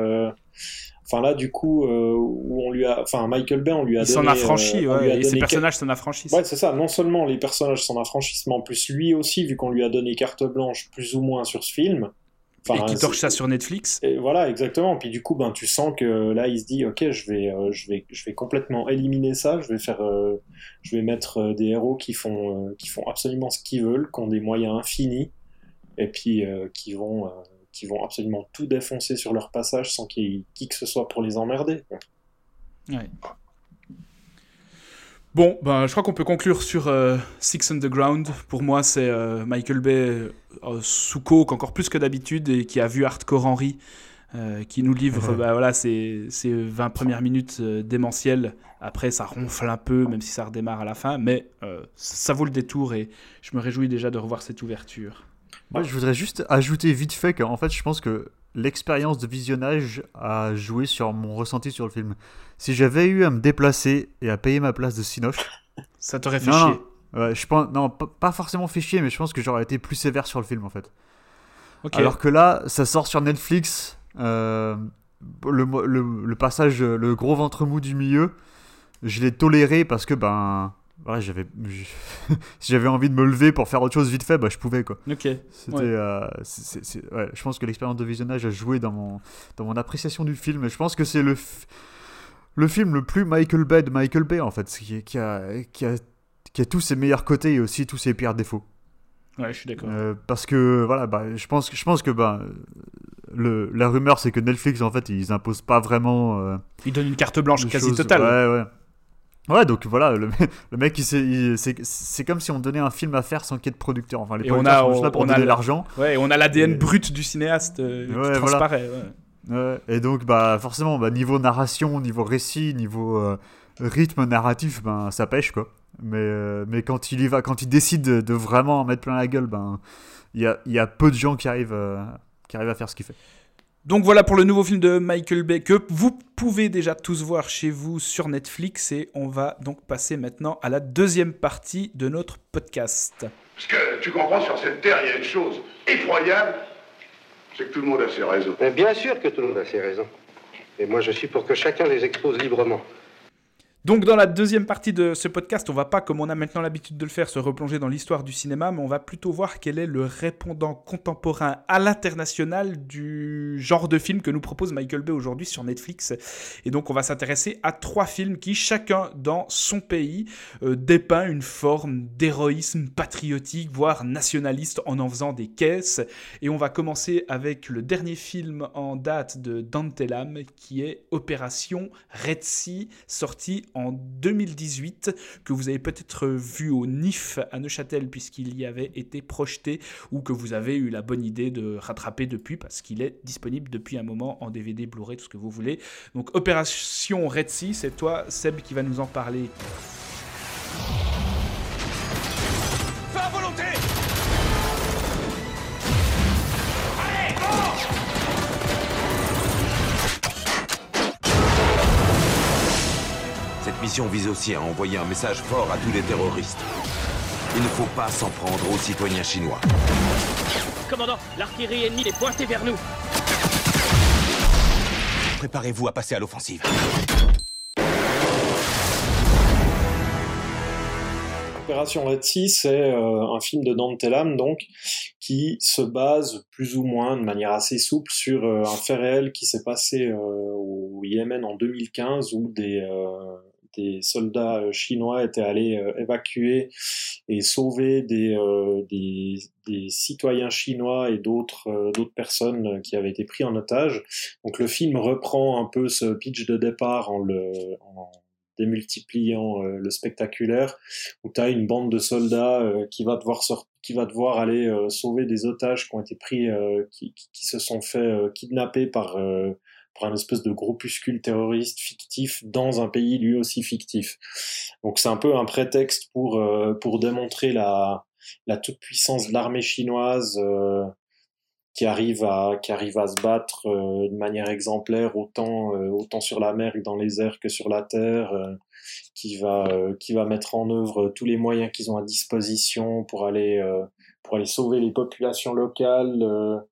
enfin là, du coup, euh, où on lui a, enfin Michael Bay, on lui a Il s'en affranchit, euh, ouais, a et ses personnages s'en affranchissent. Ouais, c'est ça. Non seulement les personnages s'en affranchissent, mais en plus lui aussi, vu qu'on lui a donné carte blanche plus ou moins sur ce film. et qui torche ça sur Netflix. et voilà, exactement. Puis du coup, ben, tu sens que là, il se dit, ok, je vais, euh, je vais, je vais complètement éliminer ça. Je vais faire, euh, je vais mettre euh, des héros qui font, euh, qui font absolument ce qu'ils veulent, qui ont des moyens infinis, et puis euh, qui vont, euh, qui vont absolument tout défoncer sur leur passage sans qu'il y ait qui que ce soit pour les emmerder. Ouais. Bon, ben, je crois qu'on peut conclure sur euh, Six Underground. Pour moi, c'est euh, Michael Bay euh, sous coke encore plus que d'habitude et qui a vu Hardcore Henry, euh, qui nous livre bah, voilà, ces, ces 20 premières minutes euh, démentielles. Après, ça ronfle un peu, même si ça redémarre à la fin, mais euh, ça vaut le détour et je me réjouis déjà de revoir cette ouverture. Moi, je voudrais juste ajouter vite fait qu'en fait, je pense que l'expérience de visionnage a joué sur mon ressenti sur le film. Si j'avais eu à me déplacer et à payer ma place de Cinoche, Ça t'aurait fait Non, chier. non. ouais, je pense, non, pas- forcément fait chier, mais je pense que j'aurais été plus sévère sur le film en fait. Alors que là, ça sort sur Netflix, euh, le, le, le passage, le gros ventre mou du milieu, je l'ai toléré parce que ben, ouais, j'avais, si j'avais envie de me lever pour faire autre chose vite fait, bah je pouvais quoi. Ok. C'était, Ouais. euh, ouais, je pense que l'expérience de visionnage a joué dans mon, dans mon appréciation du film. Et je pense que c'est le, f- le film le plus Michael Bay de Michael Bay, en fait, qui, qui, a, qui, a, qui a tous ses meilleurs côtés et aussi tous ses pires défauts. Ouais, je suis d'accord. Euh, parce que, voilà, bah, je pense, que- je pense que bah, le, la rumeur, c'est que Netflix, en fait, ils imposent pas vraiment. euh, Il donne une carte blanche quasi totale. Ouais, ouais. Ouais, donc voilà, le, le mec, s'est- il- c'est comme si on donnait un film à faire sans qu'il y ait de producteur. Enfin, les Et on producteurs a- sont juste là pour donner le- l'argent. Ouais, et on a l'ADN Et- brut du cinéaste euh, Ouais, qui voilà. transparaît. ouais. Ouais, et donc, bah, forcément, bah, niveau narration, niveau récit, niveau euh, rythme narratif, ben, ça pêche, quoi. Mais, euh, mais quand il y va, quand il décide de, de vraiment en mettre plein la gueule, ben, il y a, y a peu de gens qui arrivent, qui arrivent à faire ce qu'il fait. Donc voilà pour le nouveau film de Michael Bay que vous pouvez déjà tous voir chez vous sur Netflix et on va donc passer maintenant à la deuxième partie de notre podcast. Parce que tu comprends, sur cette terre, il y a une chose effroyable, c'est que tout le monde a ses raisons. Mais bien sûr que tout le monde a ses raisons. Et moi, je suis pour que chacun les expose librement. Donc dans la deuxième partie de ce podcast, on va pas, comme on a maintenant l'habitude de le faire, se replonger dans l'histoire du cinéma, mais on va plutôt voir quel est le répondant contemporain à l'international du genre de film que nous propose Michael Bay aujourd'hui sur Netflix. Et donc on va s'intéresser à trois films qui, chacun dans son pays, euh, dépeint une forme d'héroïsme patriotique, voire nationaliste, en en faisant des caisses. Et on va commencer avec le dernier film en date de Dante Lam, qui est Opération Red Sea, sorti en 2018, que vous avez peut-être vu au NIF à Neuchâtel, puisqu'il y avait été projeté, ou que vous avez eu la bonne idée de rattraper depuis, parce qu'il est disponible depuis un moment en DVD, Blu-ray, tout ce que vous voulez. Donc Opération Red Sea, c'est toi, Seb, qui va nous en parler. Mission vise aussi à envoyer un message fort à tous les terroristes. Il ne faut pas s'en prendre aux citoyens chinois. Commandant, l'artillerie ennemie est pointée vers nous. Préparez-vous à passer à l'offensive. Opération Red Sea, c'est euh, un film de Dante Lam, donc, qui se base plus ou moins de manière assez souple sur euh, un fait réel qui s'est passé euh, au Yémen en 2015 où des, euh, des soldats euh, chinois étaient allés euh, évacuer et sauver des, euh, des, des citoyens chinois et d'autres personnes qui avaient été pris en otage. Donc le film reprend un peu ce pitch de départ en le, démultipliant le spectaculaire, où tu as une bande de soldats qui va devoir qui va devoir aller sauver des otages qui ont été pris, qui, qui, se sont fait kidnapper par un espèce de groupuscule terroriste fictif dans un pays lui aussi fictif. Donc c'est un peu un prétexte pour, euh, pour démontrer la, la toute-puissance de l'armée chinoise euh, qui, arrive à, qui arrive à se battre euh, de manière exemplaire autant, autant sur la mer que dans les airs que sur la terre, qui, va, qui va mettre en œuvre tous les moyens qu'ils ont à disposition pour aller, pour aller sauver les populations locales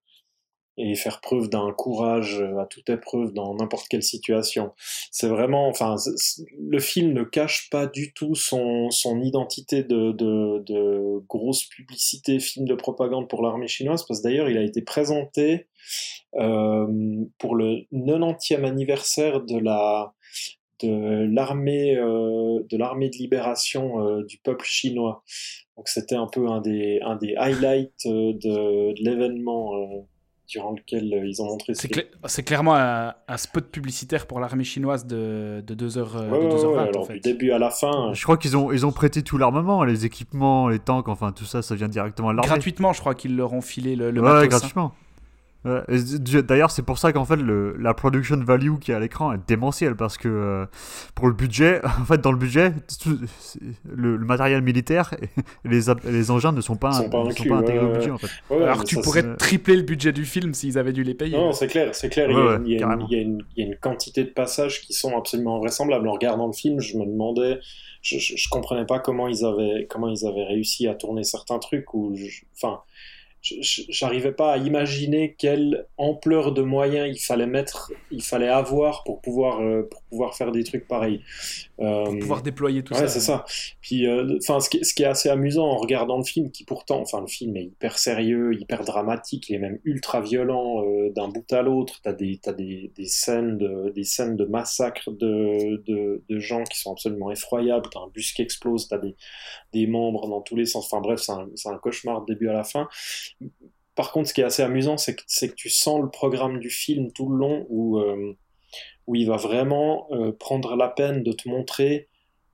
et faire preuve d'un courage euh, à toute épreuve dans n'importe quelle situation. C'est vraiment, enfin, le film ne cache pas du tout son, son identité de, de, grosse publicité, film de propagande pour l'armée chinoise, parce que d'ailleurs il a été présenté euh, pour le 90e anniversaire de la de l'armée euh, de l'armée de libération du peuple chinois. Donc c'était un peu un des un des highlights de, de l'événement durant lequel euh, ils ont montré. C'est, clairement un, spot publicitaire pour l'armée chinoise de, de 2h, euh, alors, du début à la fin. Je crois qu'ils ont, ils ont prêté tout l'armement, les équipements, les tanks, enfin tout ça, ça vient directement à l'armée. Gratuitement, je crois qu'ils leur ont filé le, le ouais, hein. D'ailleurs, c'est pour ça qu'en fait, le, la production value qui est à l'écran est démentielle parce que euh, pour le budget, en fait, dans le budget, le, matériel militaire et les, les engins ne sont pas, sont pas, intégrés au budget. En fait. Alors, tu pourrais tripler le budget du film s'ils avaient dû les payer. Non, c'est clair, c'est clair. il, y a, il, y a une, quantité de passages qui sont absolument invraisemblables. En regardant le film, je me demandais, je, je, comprenais pas comment ils avaient, comment ils avaient réussi à tourner certains trucs ou, enfin j'arrivais pas à imaginer quelle ampleur de moyens il fallait mettre, il fallait avoir pour pouvoir, euh, pouvoir faire des trucs pareils. Euh, pour pouvoir déployer tout ouais, ça. c'est ça. Puis, euh, enfin, ce, qui, ce, qui, est assez amusant en regardant le film, qui pourtant, enfin, le film est hyper sérieux, hyper dramatique, il est même ultra violent d'un bout à l'autre. T'as des, as des, des scènes de, des scènes de massacre de, de, de gens qui sont absolument effroyables. T'as un bus qui explose, t'as des, des membres dans tous les sens. Enfin bref, c'est un, un cauchemar de début à la fin. Par contre, ce qui est assez amusant, c'est que, que, tu sens le programme du film tout le long où, euh, où il va vraiment euh, prendre la peine de te montrer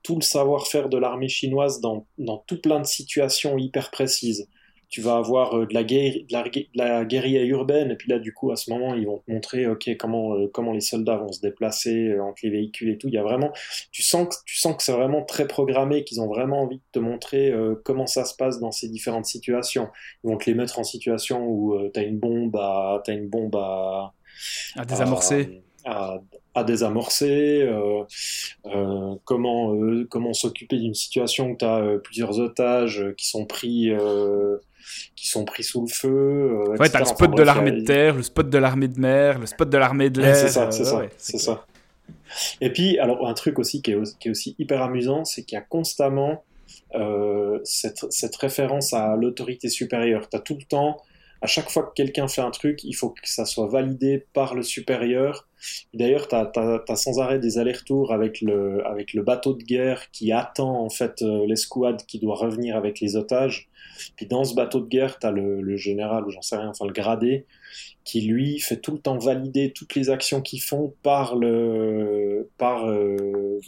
tout le savoir-faire de l'armée chinoise dans, dans tout plein de situations hyper précises tu vas avoir euh, de, la de, la, guérilla urbaine, et puis là, du coup, à ce moment, ils vont te montrer ok comment, euh, comment les soldats vont se déplacer entre les véhicules et tout. Il y a vraiment, tu sens que, tu sens que c'est vraiment très programmé, qu'ils ont vraiment envie de te montrer comment ça se passe dans ces différentes situations. Ils vont te les mettre en situation où tu as une bombe à. As une bombe à, à désamorcer. À, à désamorcer, comment, comment s'occuper d'une situation où tu as plusieurs otages qui sont pris qui sont pris sous le feu. Euh, ouais, t'as le spot de l'armée de terre, le spot de l'armée de mer, le spot de l'armée de l'air. c'est ça, c'est ça, c'est ça. Et puis, alors, un truc aussi qui est, qui est aussi hyper amusant, c'est qu'il y a constamment euh, cette, cette, référence à l'autorité supérieure. Tu as tout le temps, à chaque fois que quelqu'un fait un truc, il faut que ça soit validé par le supérieur. D'ailleurs, tu as, sans arrêt des allers-retours avec le, le bateau de guerre qui attend en fait euh, l'escouade qui doit revenir avec les otages. Puis dans ce bateau de guerre, tu as le, général, ou j'en sais rien, enfin le gradé, qui lui fait tout le temps valider toutes les actions qu'ils font par le. par. Euh,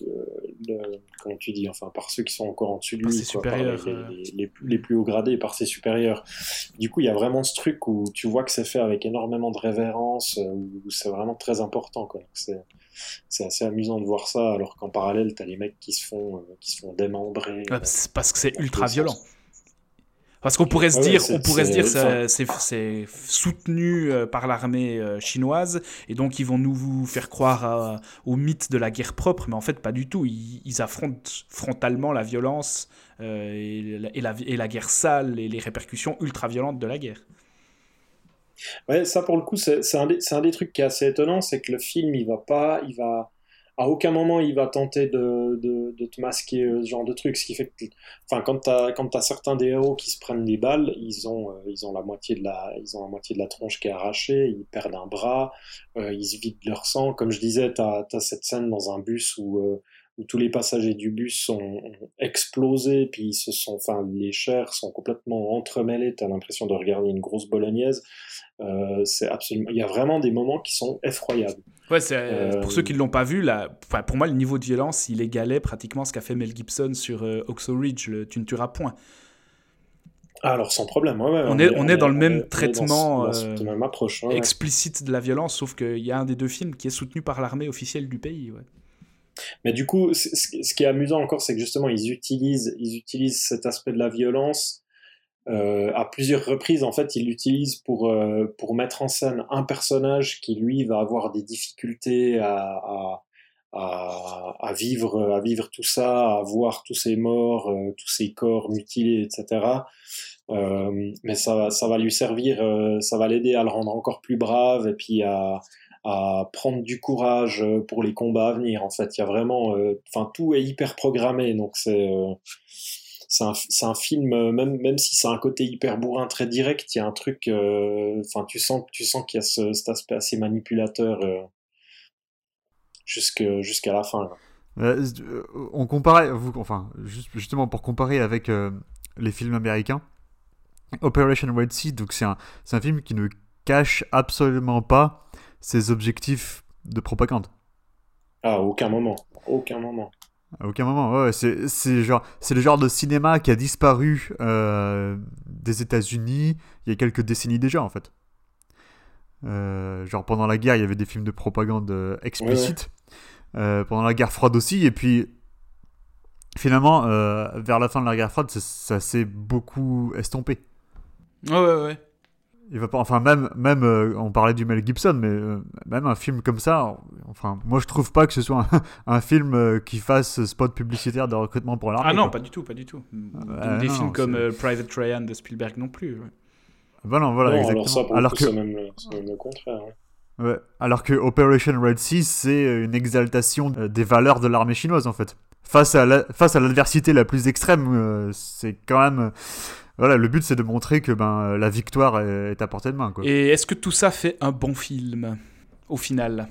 le, comment tu dis Enfin, par ceux qui sont encore en dessus de lui, par les, euh. les, les, plus hauts gradés, par ses supérieurs. Du coup, il y a vraiment ce truc où tu vois que c'est fait avec énormément de révérence, euh, où c'est vraiment très important. C'est assez amusant de voir ça, alors qu'en parallèle, tu as les mecs qui se font, qui se font démembrer. parce que c'est ultra violent. Parce qu'on pourrait se dire, on pourrait se dire, c'est soutenu euh, par l'armée euh, chinoise et donc ils vont nous faire croire au mythe de la guerre propre, mais en fait pas du tout. Ils, affrontent frontalement la violence euh, et, la, et, la, guerre sale et les répercussions ultra violentes de la guerre. Ouais, ça pour le coup, c'est un, un, des trucs qui est assez étonnant, c'est que le film, il va pas, il va, à aucun moment il va tenter de, te masquer euh, ce genre de truc. Ce qui fait que, enfin, quand t'as quand as certains des héros qui se prennent des balles, ils ont euh, ils ont la moitié de la ils ont la moitié de la tronche qui est arrachée, ils perdent un bras, euh, ils se vident leur sang. Comme je disais, t'as as cette scène dans un bus où où tous les passagers du bus sont ont explosé, puis ils se sont, enfin, les chairs sont complètement entremêlées. T'as l'impression de regarder une grosse bolognaise. Euh, c'est absolument, il y a vraiment des moments qui sont effroyables. Ouais, c'est, Euh, pour ceux qui ne l'ont pas vu, là, pour moi, le niveau de violence, il égalait pratiquement ce qu'a fait Mel Gibson sur euh, Oxo Ridge, le Tu ne tueras point. Ah, alors sans problème, ouais, ouais, On est- on est dans le même dans ce- traitement, dans euh, même approche. ouais. Explicite de la violence, sauf qu'il y a un des deux films qui est soutenu par l'armée officielle du pays. Mais du coup, ce qui est amusant encore, c'est que justement, ils utilisent, ils utilisent cet aspect de la violence euh, à plusieurs reprises. En fait, ils l'utilisent pour, euh, pour mettre en scène un personnage qui, lui, va avoir des difficultés à, à, vivre, à vivre tout ça, à voir tous ces morts, euh, tous ces corps mutilés, etc. Mais ça, ça va lui servir, ça va l'aider à le rendre encore plus brave et puis à, à prendre du courage euh, pour les combats à venir. En fait, il y a vraiment, euh, enfin, tout est hyper programmé, donc c'est euh, c'est un, un film, même, même si c'est un côté hyper bourrin très direct, il y a un truc, enfin, tu sens, tu sens qu'il y a ce- cet aspect assez manipulateur euh, jusqu'à la fin. on comparait, vous, enfin, juste- justement pour comparer avec les films américains, Operation Red Sea, donc c'est un, un film qui ne cache absolument pas ses objectifs de propagande. Ah, à aucun moment, aucun moment. À aucun moment, ouais, c'est, c'est, genre, c'est le genre de cinéma qui a disparu euh, des États-Unis il y a quelques décennies déjà, en fait. Euh, genre pendant la guerre, il y avait des films de propagande euh, explicites. Euh, pendant la guerre froide aussi, et puis finalement, euh, vers la fin de la guerre froide, ça, ça s'est beaucoup estompé. Ouais, ouais, ouais. Il va pas, enfin même, même euh, on parlait du Mel Gibson, mais euh, même un film comme ça, enfin moi je trouve pas que ce soit un, un film euh, qui fasse spot publicitaire de recrutement pour l'armée. Ah non, quoi. pas du tout, pas du tout. Ah, des non, films comme euh, Private Ryan de Spielberg non plus. ouais. Bah non, voilà, non, exactement. alors ça, pour alors que, c'est même, même le contraire. hein. ouais, alors que Operation Red Sea, c'est une exaltation des valeurs de l'armée chinoise en fait. Face à la- face à l'adversité la plus extrême, euh, c'est quand même, voilà, le but c'est de montrer que ben euh, la victoire est, à portée de main quoi. Et est-ce que tout ça fait un bon film au final?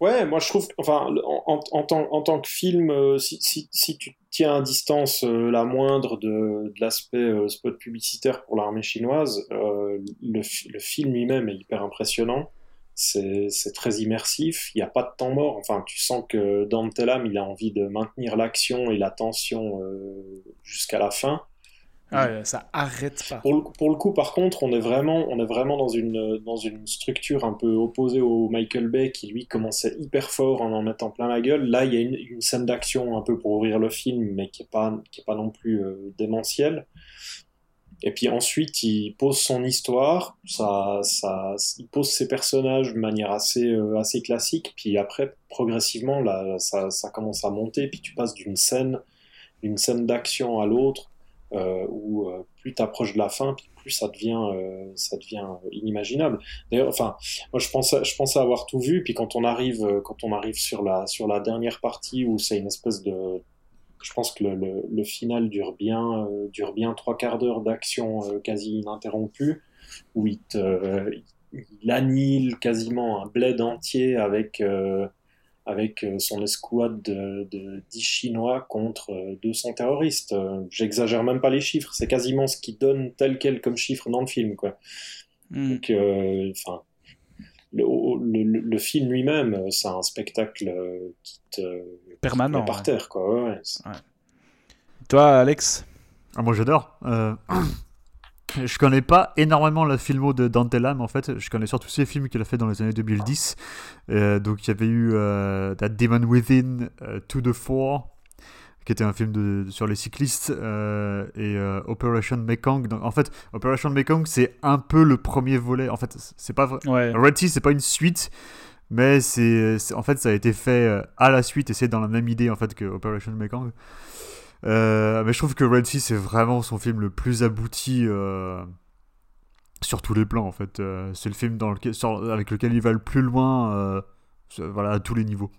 Ouais, moi je trouve, que- enfin, en, en, en tant, en tant que film, euh, si, si, si tu tiens à distance euh, la moindre de, de l'aspect euh, spot publicitaire pour l'armée chinoise, euh, le, fi- le film lui-même est hyper impressionnant. C'est très immersif, il n'y a pas de temps mort. Enfin, tu sens que Dante Lam, il a envie de maintenir l'action et la tension euh, jusqu'à la fin. Ah, Ça arrête pas. Pour le, pour le coup, par contre, on est vraiment, on est vraiment dans une, dans une structure un peu opposée au Michael Bay qui, lui, commençait hyper fort en en mettant plein la gueule. Là, il y a une, une scène d'action un peu pour ouvrir le film, mais qui est pas, qui est pas non plus euh, démentielle. Et puis ensuite, il pose son histoire, ça, ça, il pose ses personnages de manière assez, euh, assez classique. Puis après, progressivement, là, ça, ça commence à monter. Puis tu passes d'une scène, d'une scène d'action à l'autre euh, où euh, plus tu approches de la fin, plus ça devient, euh, ça devient inimaginable. D'ailleurs, enfin, moi je pensais, je pensais avoir tout vu, puis quand on arrive, euh, quand on arrive sur la, sur la dernière partie où c'est une espèce de, je pense que le, final dure bien, dure bien trois quarts d'heure d'action quasi ininterrompue, où il, te, il annihile quasiment un bled entier avec avec euh, son escouade de, de 10 Chinois contre euh, 200 terroristes. Euh, J'exagère même pas les chiffres, c'est quasiment ce qui donne tel quel comme chiffre dans le film. Quoi. Hmm. Donc, euh, enfin, le, le, le- le film lui-même, euh, c'est un spectacle euh, qui te Permanent. met par ouais. terre. Quoi. Ouais, ouais. C'est- Toi, Alex? Ah, moi j'adore. Euh, je connais pas énormément la filmo de Dante Lam en fait. Je connais surtout ses films qu'il a fait dans les années 2010. Euh, donc il y avait eu euh, That Demon Within, euh, To the Four, qui était un film de, sur les cyclistes, euh, et euh, Operation Mekong. Donc, en fait, Operation Mekong c'est un peu le premier volet. En fait, c'est pas vrai. Ouais. Red Sea, c'est pas une suite, mais c'est en fait ça a été fait à la suite et c'est dans la même idée en fait que Operation Mekong. Euh, mais je trouve que Red Sea c'est vraiment son film le plus abouti euh, sur tous les plans en fait. Euh, c'est le film avec lequel il va le plus loin, voilà à tous les niveaux.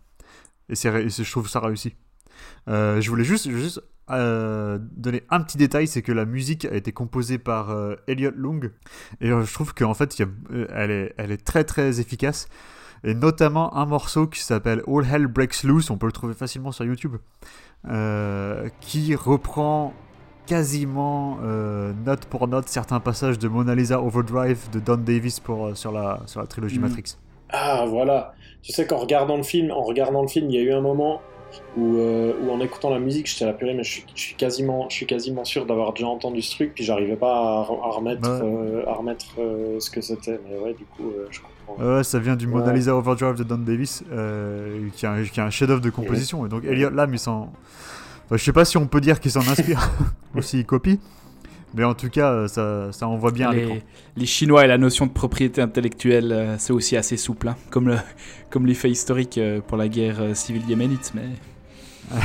Et, je trouve ça réussi. Je voulais juste, donner un petit détail, c'est que la musique a été composée par Elliot Long. Et je trouve qu'en fait, elle est très très efficace. Et notamment un morceau qui s'appelle All Hell Breaks Loose, on peut le trouver facilement sur YouTube, euh, qui reprend quasiment euh, note pour note certains passages de Mona Lisa Overdrive de Don Davis pour, euh, sur, la, sur la trilogie Mhm. Matrix. Ah voilà. Tu sais qu'en regardant le film, en regardant le film, il y a eu un moment où, euh, où en écoutant la musique, j'étais à la purée, mais je suis, je suis quasiment, je suis quasiment sûr d'avoir déjà entendu ce truc, puis j'arrivais pas à, à remettre, Ouais. euh, à remettre euh, ce que c'était. Mais ouais, du coup, je comprends. Ouais, ça vient du Mona. Lisa Overdrive de Don Davis, euh, qui, est un, qui est un chef-d'œuvre de composition. Et donc Elliot Lam, il s'en. Enfin, je sais pas si on peut dire qu'il s'en inspire ou s'il copie, mais en tout cas, euh, ça, ça envoie bien à l'écran. les, les Chinois et la notion de propriété intellectuelle, euh, c'est aussi assez souple, hein, comme, le, comme les faits historiques euh, pour la guerre euh, civile yéménite. Mais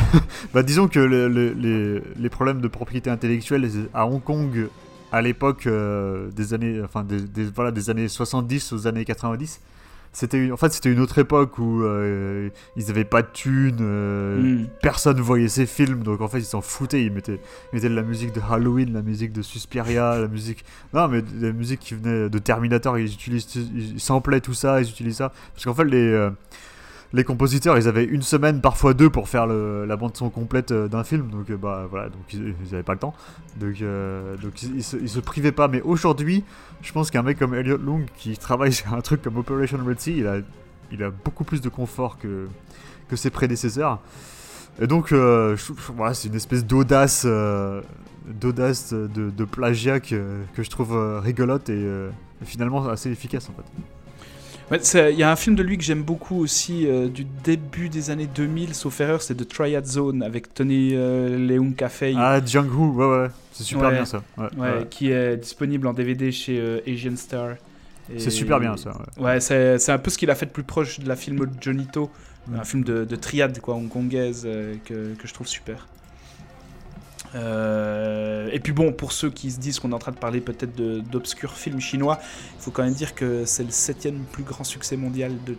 Bah, disons que le- le- les, les problèmes de propriété intellectuelle à Hong Kong à l'époque euh, des années enfin des, des- voilà des années 70 aux années 90 c'était une- en fait c'était une autre époque où euh, ils avaient pas de thunes euh, Hmm. personne voyait ces films donc en fait ils s'en foutaient ils mettaient, ils mettaient de la musique de Halloween la musique de Suspiria la musique non mais la musique qui venait de Terminator ils utilisent ils samplaient tout ça ils utilisent ça parce qu'en fait les euh, les compositeurs, ils avaient une semaine, parfois deux, pour faire la bande son complète euh, d'un film. Donc, euh, bah voilà, donc ils n'avaient pas le temps. Donc, euh, ils, ils se, privaient pas. Mais aujourd'hui, je pense qu'un mec comme Elliot Long, qui travaille sur un truc comme Operation Red Sea, il a, il a beaucoup plus de confort que, que ses prédécesseurs. Et donc, voilà, c'est une espèce d'audace, d'audace de, de plagiat que, que je trouve rigolote et finalement assez efficace en fait. Ouais, il y a un film de lui que j'aime beaucoup aussi euh, du début des années 2000, sauf erreur, c'est The Triad Zone avec Tony euh, Leung Ka-fei. Ah, Jung-Hoo, ouais, ouais, c'est super Ouais. bien ça. Ouais, qui est disponible en DVD chez euh, Asian Star. Et- C'est super bien, ça, ouais. Ouais, c'est c'est un peu ce qu'il a fait de plus proche de la film de Jonito, un film de, de triade quoi, hongkongaise euh, que, que je trouve super. Euh, et puis bon, pour ceux qui se disent qu'on est en train de parler peut-être d'obscurs films chinois, il faut quand même dire que c'est le septième plus grand succès mondial de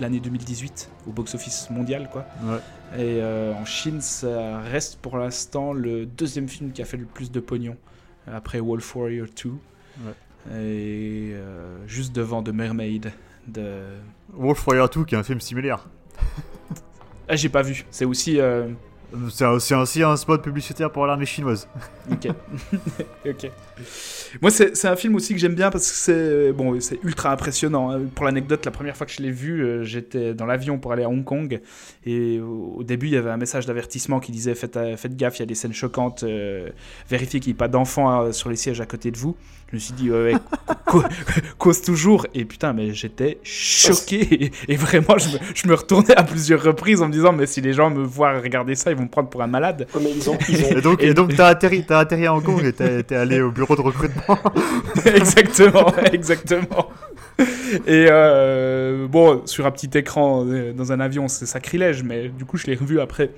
l'année 2018 au box-office mondial quoi. Ouais. Et euh, en Chine, ça reste pour l'instant le deuxième film qui a fait le plus de pognon après Wolf Warrior 2. Ouais. Et euh, juste devant The Mermaid de. Wolf Warrior 2 qui est un film similaire. Ah, j'ai pas vu. C'est aussi. C'est aussi un spot publicitaire pour l'armée chinoise. Ok. ok. Moi, c'est un film aussi que j'aime bien parce que c'est bon, c'est ultra impressionnant. hein. Pour l'anecdote, la première fois que je l'ai vu, euh, j'étais dans l'avion pour aller à Hong Kong et au, début, il y avait un message d'avertissement qui disait faites, euh, faites gaffe, il y a des scènes choquantes, euh, vérifiez qu'il n'y ait pas d'enfants sur les sièges à côté de vous. Je me suis dit ouais, ouais, ca- cause toujours et putain, mais j'étais choqué et, et vraiment, je me, je me retournais à plusieurs reprises en me disant mais si les gens me voient regarder ça, ils vont me prendre pour un malade. Ouais, mais ils ont, ils ont- Et donc, et donc t'as atterri, t'as atterri à Hong Kong et t'es allé au bureau de recrutement. exactement, exactement. Et euh, bon, sur un petit écran euh, dans un avion, c'est sacrilège, mais du coup, je l'ai revu après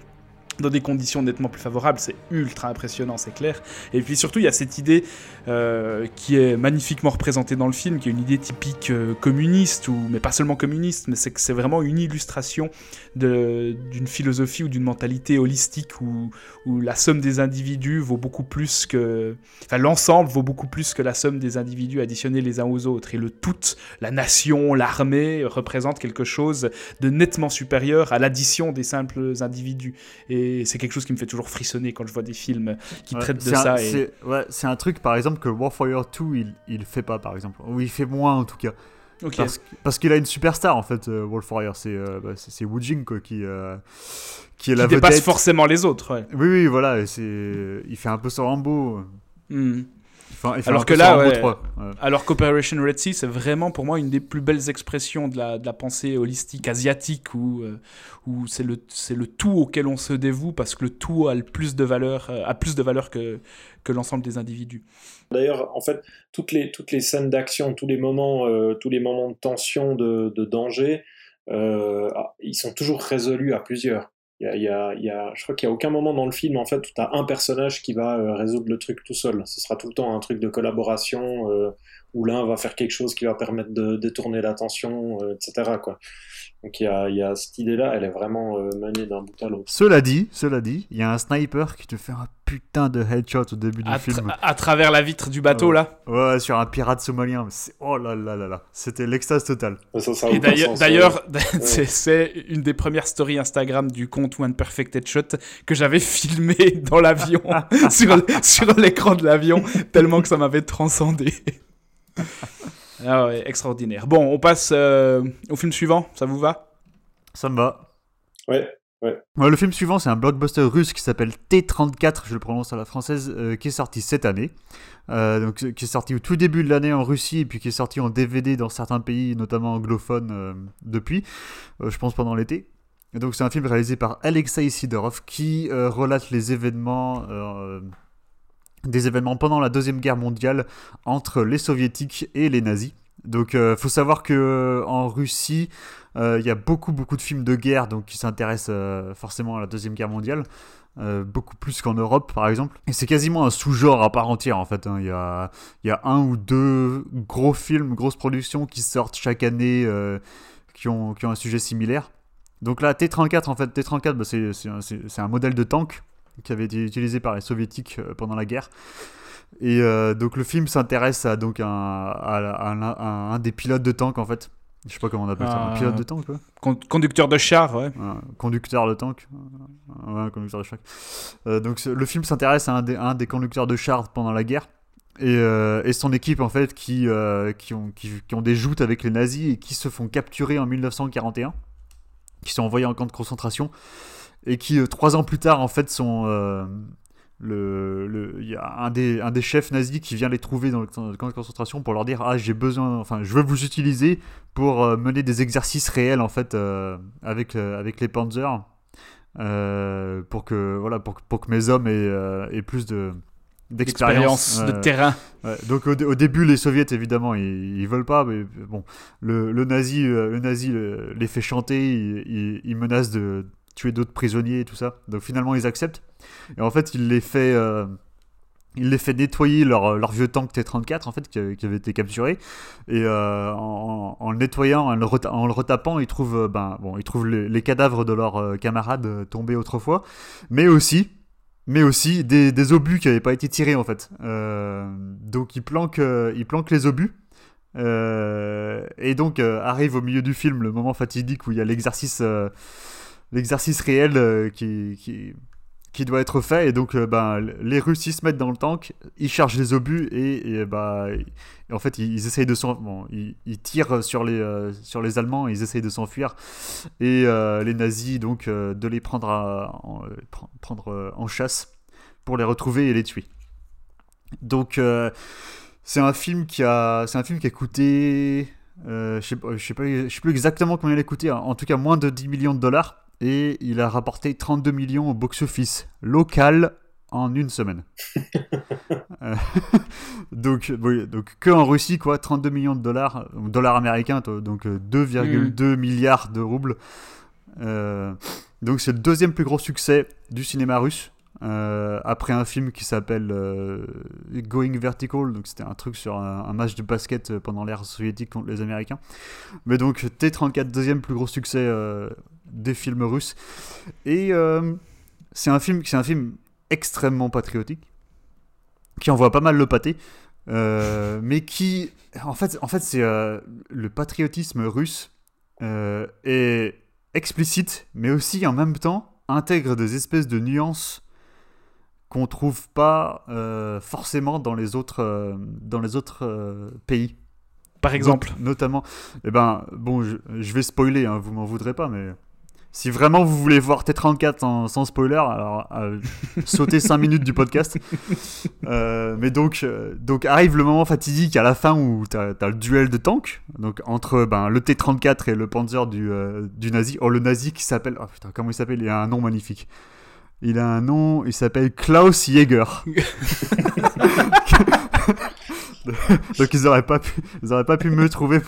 dans des conditions nettement plus favorables. C'est ultra impressionnant, c'est clair. Et puis surtout, il y a cette idée euh, qui est magnifiquement représentée dans le film, qui est une idée typique euh, communiste, ou, mais pas seulement communiste, mais c'est que c'est vraiment une illustration d'une philosophie ou d'une mentalité holistique où, où la somme des individus vaut beaucoup plus que... Enfin, l'ensemble vaut beaucoup plus que la somme des individus additionnés les uns aux autres. Et le tout, la nation, l'armée, représente quelque chose de nettement supérieur à l'addition des simples individus. Et c'est quelque chose qui me fait toujours frissonner quand je vois des films qui Ouais, traitent de ça. et- C'est ouais, c'est un truc, par exemple, que Warrior 2, il, il fait pas, par exemple. Ou il fait moins, en tout cas. Parce, parce qu'il a une superstar, en fait, euh, Warrior. C'est euh, bah, c'est- Wu Jing, quoi, qui, euh, qui est la qui dépasse vedette. forcément les autres. ouais. Oui, oui, voilà. et c'est- Il fait un peu son Rambo. Alors que là, ouais, 3. ouais. alors qu'Operation Red Sea, c'est vraiment pour moi une des plus belles expressions de la, de la pensée holistique asiatique, où, euh, où c'est le, c'est le tout auquel on se dévoue, parce que le tout a le plus de valeur, euh, a plus de valeur que, que l'ensemble des individus. D'ailleurs, en fait, toutes les, toutes les scènes d'action, tous les moments, euh, tous les moments de tension, de, danger, euh, ah, ils sont toujours résolus à plusieurs. Il y a, il y a, je crois qu'il n'y a aucun moment dans le film en fait où tu as un personnage qui va euh, résoudre le truc tout seul. Ce sera tout le temps un truc de collaboration où l'un va faire quelque chose qui va permettre de détourner l'attention, etc. Donc il y a, il y a cette idée-là, elle est vraiment euh, menée d'un bout à l'autre. Cela dit, cela dit, il y a un sniper qui te fait un putain de headshot au début du À, film. à travers la vitre du bateau, Ouais. là. Ouais, sur un pirate somalien. Oh là là là là. C'était l'extase totale. Ça, ça a Et d'ailleurs, ouais. c'est- c'est une des premières stories Instagram du compte One Perfect Headshot que j'avais filmé dans l'avion, sur, sur l'écran de l'avion, tellement que ça m'avait transcendé. Ah ouais, extraordinaire. Bon, on passe euh, au film suivant, ça vous va? Ça me va. Ouais, Ouais, le film suivant, c'est un blockbuster russe qui s'appelle T34, je le prononce à la française, euh, qui est sorti cette année. Euh, donc, qui est sorti au tout début de l'année en Russie et puis qui est sorti en DVD dans certains pays, notamment anglophones, euh, depuis, euh, je pense pendant l'été. Et donc, c'est un film réalisé par Alexei Sidorov qui euh, relate les événements. Des événements pendant la Deuxième Guerre mondiale entre les soviétiques et les nazis. Donc, euh, faut savoir que euh, en Russie, euh, il y a beaucoup, beaucoup de films de guerre donc, qui s'intéressent euh, forcément à la Deuxième Guerre mondiale. beaucoup plus qu'en Europe, par exemple. Et c'est quasiment un sous-genre à part entière, en fait. hein. Il y, a, un ou deux gros films, grosses productions qui sortent chaque année qui, ont, un sujet similaire. Donc là, T-34, en fait, T-34, bah, c'est un modèle de tank qui avait été utilisé par les soviétiques euh, pendant la guerre. Et euh, donc le film s'intéresse à donc un, à, à un- à un des pilotes de tank en fait. Je sais pas comment on appelle ça, un Un- pilote de tank quoi. Con- Conducteur de char, ouais. Un conducteur de tank. Ouais, conducteur de char. Euh, donc le film s'intéresse à un des, un des conducteurs de char pendant la guerre. Et, euh, et son équipe en fait qui, euh, qui, ont, qui, qui ont des joutes avec les nazis et qui se font capturer en 1941, qui sont envoyés en camp de concentration et qui euh, trois ans plus tard en fait sont euh, le le- il y a un des un des chefs nazis qui vient les trouver dans le camp de concentration pour leur dire ah j'ai besoin enfin je veux vous utiliser pour euh, mener des exercices réels en fait euh, avec euh, avec les Panzers pour que voilà pour, pour que mes hommes aient, aient plus de d'expérience Expérience de terrain. Ouais, donc au, au début, les soviets, évidemment, ils, ils veulent pas, mais bon, le, le nazi, le nazi les fait chanter, il, il- il menace de tuer d'autres prisonniers et tout ça. Donc finalement, ils acceptent. Et en fait, il les fait, euh, les fait nettoyer leur, leur vieux tank T-34, en fait, qui, avait été capturé. Et euh, en, le nettoyant, en le, en le retapant, ils trouvent, euh, ben, bon, ils trouvent les, cadavres de leurs euh, camarades euh, tombés autrefois, mais aussi mais aussi des, des obus qui n'avaient pas été tirés en fait. Euh, donc ils planquent, euh, ils planquent les obus. Euh, et donc euh, arrive au milieu du film le moment fatidique où il y a l'exercice euh, l'exercice réel euh, qui, qui, qui doit être fait. Et donc euh, ben, les Russes ils se mettent dans le tank, ils chargent les obus et, et, bah, et en fait ils, essayent de. Bon, ils, tirent sur les, euh, sur les Allemands, ils essayent de s'enfuir. Et euh, les nazis donc euh, de les prendre, en, euh, pr- prendre euh, en chasse pour les retrouver et les tuer. Donc euh, c'est un film qui a un film qui a coûté euh, je sais sais sais plus exactement combien il a coûté en tout cas moins de 10 millions de dollars et il a rapporté 32 millions au box office local en une semaine. Euh, donc, oui, donc que en Russie quoi, 32 millions de dollars, euh, dollars américains, donc euh, 2,2 milliards de roubles. Euh, donc c'est le deuxième plus gros succès du cinéma russe. euh, après un film qui s'appelle euh, Going Vertical, donc c'était un truc sur un, un match de basket pendant l'ère soviétique contre les Américains. Mais donc T34, deuxième plus gros succès euh, des films russes. Et euh, c'est un film, un film extrêmement patriotique, qui envoie pas mal le pâté, euh, mais qui, en fait, en fait c'est euh, le patriotisme russe est explicite, mais aussi en même temps intègre des espèces de nuances qu'on trouve pas forcément dans les autres, dans les autres pays. Par exemple. Not- Notamment, eh ben, bon, je, je vais spoiler, hein, vous m'en voudrez pas, mais si vraiment vous voulez voir T34 en- sans spoiler, alors euh, sautez 5 minutes du podcast. Euh, mais donc, euh, donc arrive le moment fatidique à la fin où tu as, le duel de tanks, donc entre ben, le T34 et le Panzer du, euh, du nazi. Oh, le nazi qui s'appelle. Oh putain, comment il s'appelle? Il a un nom magnifique. Il a un nom, il s'appelle Klaus Jäger. donc ils auraient pas pu, ils auraient pas pu me trouver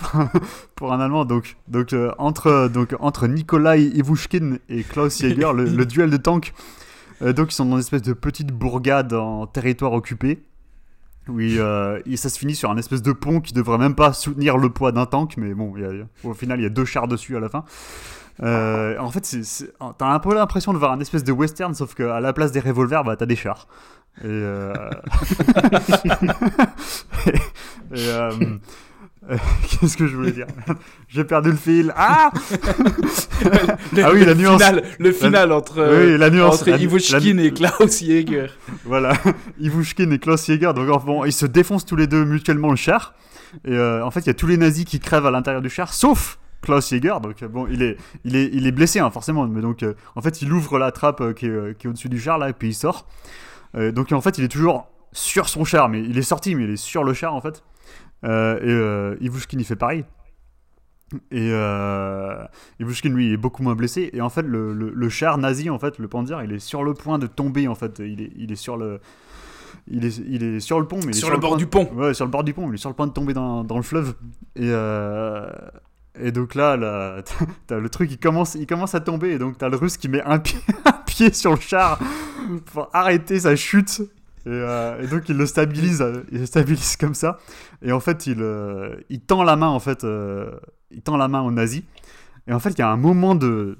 pour un, allemand. Donc, euh, entre donc entre Nikolai Ivushkin et Klaus Jäger, le, duel de tanks. euh, donc ils sont dans une espèce de petite bourgade en territoire occupé. Oui, euh, ça se finit sur un espèce de pont qui devrait même pas soutenir le poids d'un tank, mais bon, au final, il y a deux chars dessus à la fin. En fait, t'as un peu l'impression de voir un espèce de western, sauf qu'à la place des revolvers, bah, t'as des chars. Et, euh, et, et, euh, euh, Qu'est-ce que je voulais dire? J'ai perdu le fil. Ah Le, Ah oui, la nuance. Final, le final entre, Oui, la nuance. entre La- Ivushkin la- et Klaus Jäger. Voilà, Ivushkin et Klaus Jäger. Donc, bon, ils se défoncent tous les deux mutuellement le char. Et euh, en fait, il y a tous les nazis qui crèvent à l'intérieur du char, sauf Klaus Jäger. Donc, bon, il est, il est, il est blessé, hein, forcément. Mais donc, euh, en fait, il ouvre la trappe euh, qui est, qui est au-dessus du char, là, et puis il sort. Euh, donc, en fait, il est toujours sur son char. Mais il est sorti, mais il est sur le char, en fait. Euh, et euh, Ivushkin, il fait pareil. Et Ivushkin, lui, il est beaucoup moins blessé. Et en fait, le, le- le char nazi, en fait, le Panzer, il est sur le point de tomber, en fait. Il est, il est sur le... Il est, il est sur le pont, mais il est Sur le bord point du pont. Ouais, sur le bord du pont. Il est sur le point de tomber dans, dans le fleuve. Et, euh, et donc là, là t'as- t'as le truc, il commence, il commence à tomber. Et donc t'as le russe qui met un pied, sur le char pour arrêter sa chute. Et, euh, et donc il le stabilise, il le stabilise comme ça. Et en fait, il, euh, il tend la main en fait, euh, il tend la main au nazi. Et en fait, il y a un moment de,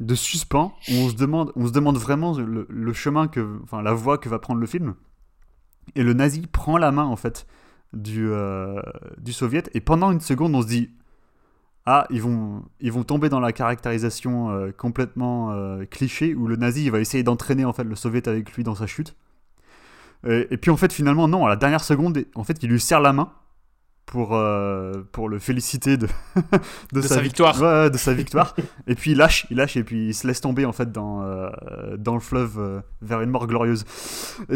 de suspens où on se demande, on se demande vraiment le, chemin que, enfin la voie que va prendre le film. Et le nazi prend la main en fait du, du soviet. Et pendant une seconde, on se dit ah ils vont ils vont tomber dans la caractérisation euh, complètement euh, cliché où le nazi il va essayer d'entraîner en fait le soviet avec lui dans sa chute. Et, et puis en fait finalement non à la dernière seconde en fait il lui serre la main pour euh, pour le féliciter de De sa vic- victoire. Ouais, de sa victoire et puis il lâche il lâche et puis il se laisse tomber en fait dans dans le fleuve vers une mort glorieuse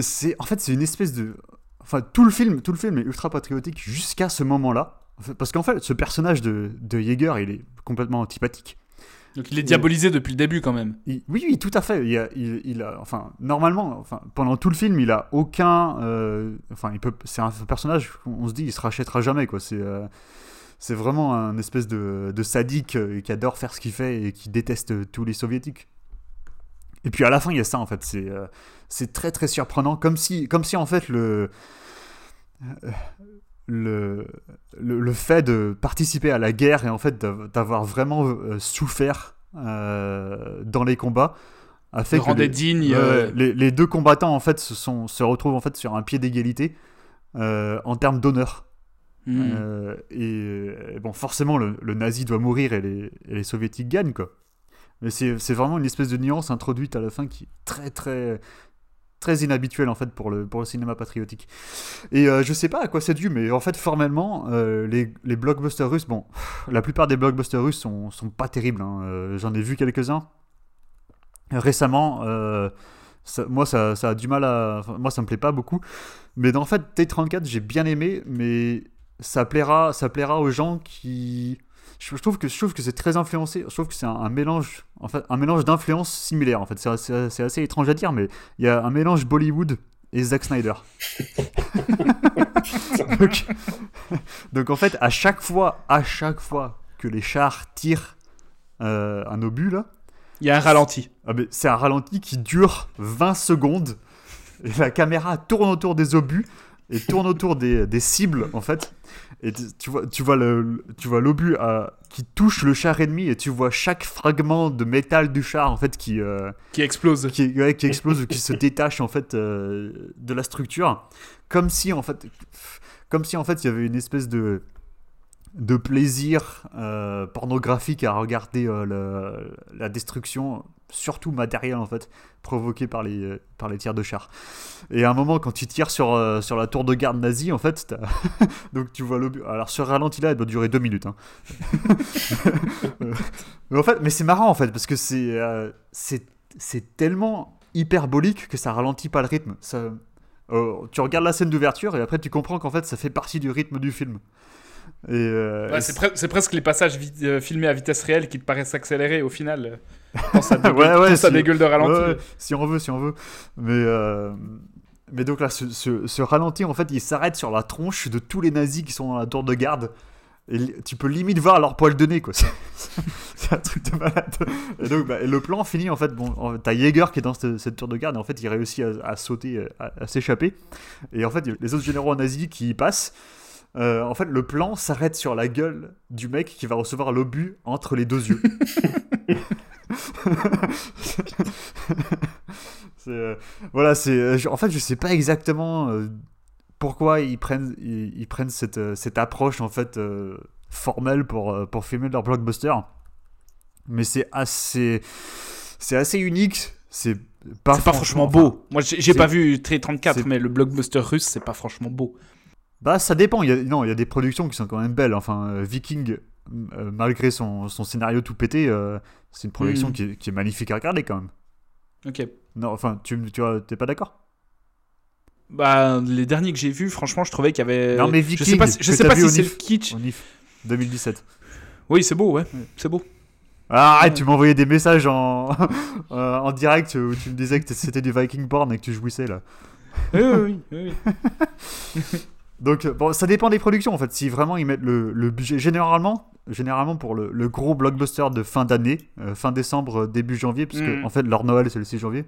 c'est en fait c'est une espèce de enfin tout le film tout le film est ultra patriotique jusqu'à ce moment là parce qu'en fait ce personnage de de Jaeger il est complètement antipathique Donc il est diabolisé depuis le début quand même. il- oui, oui, tout à fait. Il a, il, il a, enfin, normalement, enfin, pendant tout le film, il a aucun, euh, enfin, il peut, c'est un personnage. On se dit, il se rachètera jamais, quoi. C'est, euh, c'est vraiment un espèce de, de sadique euh, qui adore faire ce qu'il fait et qui déteste tous les soviétiques. Et puis à la fin, il y a ça en fait. C'est, euh, c'est très très surprenant, comme si, comme si en fait le le, le, le fait de participer à la guerre et en fait d'av- d'avoir vraiment euh, souffert euh, dans les combats a fait Le que les, digne, euh, les, les deux combattants en fait se, sont, se retrouvent en fait sur un pied d'égalité euh, en termes d'honneur. Hmm. Et, et bon, forcément, le, le nazi doit mourir et les, et les soviétiques gagnent, quoi. Mais c'est vraiment une espèce de nuance introduite à la fin qui est très, très, très inhabituelle, en fait, pour le, pour le cinéma patriotique. Et euh, je sais pas à quoi c'est dû, mais en fait, formellement, euh, les, les blockbusters russes, bon, la plupart des blockbusters russes sont, sont pas terribles. hein. Euh, J'en ai vu quelques-uns récemment. ça- moi, ça, ça a du mal à. moi, ça me plaît pas beaucoup. Mais en fait, T34, j'ai bien aimé, mais ça plaira, ça plaira aux gens qui. Je je trouve que je trouve que c'est très influencé. Je trouve que c'est un, un mélange, en fait, un mélange d'influences similaires. En fait, c'est assez, c'est assez étrange à dire, mais il y a un mélange Bollywood et Zack Snyder. donc, donc, en fait, à chaque fois, à chaque fois que les chars tirent euh, un obus là, Il y a un ralenti. ah, mais c'est un ralenti qui dure 20 secondes. Et la caméra tourne autour des obus et tourne autour des, des cibles, en fait. Et tu vois, tu vois le, tu vois l'obus euh, qui touche le char ennemi et tu vois chaque fragment de métal du char, en fait, qui, euh, Qui explose. qui, ouais, qui explose ou qui se détache, en fait, euh, de la structure. Comme si, en fait, comme si, en fait, il y avait une espèce de de plaisir euh, pornographique à regarder le- la destruction, surtout matérielle en fait, provoquée par les, euh, par les tirs de char. Et à un moment, quand tu tires sur, euh, sur la tour de garde nazie, en fait, donc tu vois le. Alors ce ralenti-là, il doit durer deux minutes. hein. mais en fait, mais c'est marrant en fait, parce que c'est euh, tellement hyperbolique que ça ralentit pas le rythme. Ça, euh, tu regardes la scène d'ouverture et après tu comprends qu'en fait ça fait partie du rythme du film. Euh, Ouais, c'est, pre- c'est presque les passages euh, filmés à vitesse réelle qui te paraissent accélérés au final. Quand ça dégueule, Ouais, si- de ralenti. Si on veut, si on veut. Mais, euh, mais donc là, ce, ce- ce ralenti, en fait, il s'arrête sur la tronche de tous les nazis qui sont dans la tour de garde. Et tu peux limite voir leur poil de nez, quoi. C'est un truc de malade. Et donc, bah, et le plan finit, en fait, bon, t'as Jaeger qui est dans cette, cette tour de garde, et en fait, il réussit à, à sauter, à, à s'échapper. Et en fait, les autres généraux nazis qui y passent. Euh, en fait, le plan s'arrête sur la gueule du mec qui va recevoir l'obus entre les deux yeux. C'est, euh, voilà, c'est. euh, je- en fait, je sais pas exactement euh, pourquoi ils prennent, ils, ils prennent cette, euh, cette approche en fait euh, formelle pour, euh, pour filmer leur blockbuster. Mais c'est assez, c'est assez unique. C'est pas, C'est pas franchement enfin, beau. Moi, j'ai pas vu T34, c'est- mais le blockbuster russe, c'est pas franchement beau. Bah, ça dépend. Il y a, non, il y a des productions qui sont quand même belles. Enfin, euh, Viking, euh, malgré son, son scénario tout pété, euh, c'est une production Mhm. qui, est, qui est magnifique à regarder quand même. Ok. Non, enfin, tu, tu t'es pas d'accord? Bah, les derniers que j'ai vus, franchement, je trouvais qu'il y avait. Non, mais je sais Viking, pas, je sais pas si c'est le kitsch. Au NIF 2017. Oui, c'est beau, ouais. C'est beau. Ah, arrête, tu envoyé des messages en, euh, en direct où tu me disais que c'était du Viking porn et que tu jouissais là. Oui, oui, oui. oui. Donc, euh, bon, ça dépend des productions en fait. Si vraiment ils mettent le, le budget, généralement, généralement pour le, le gros blockbuster de fin d'année, euh, fin décembre, euh, début janvier, parce que Mhm. en fait leur Noël c'est le 6 janvier,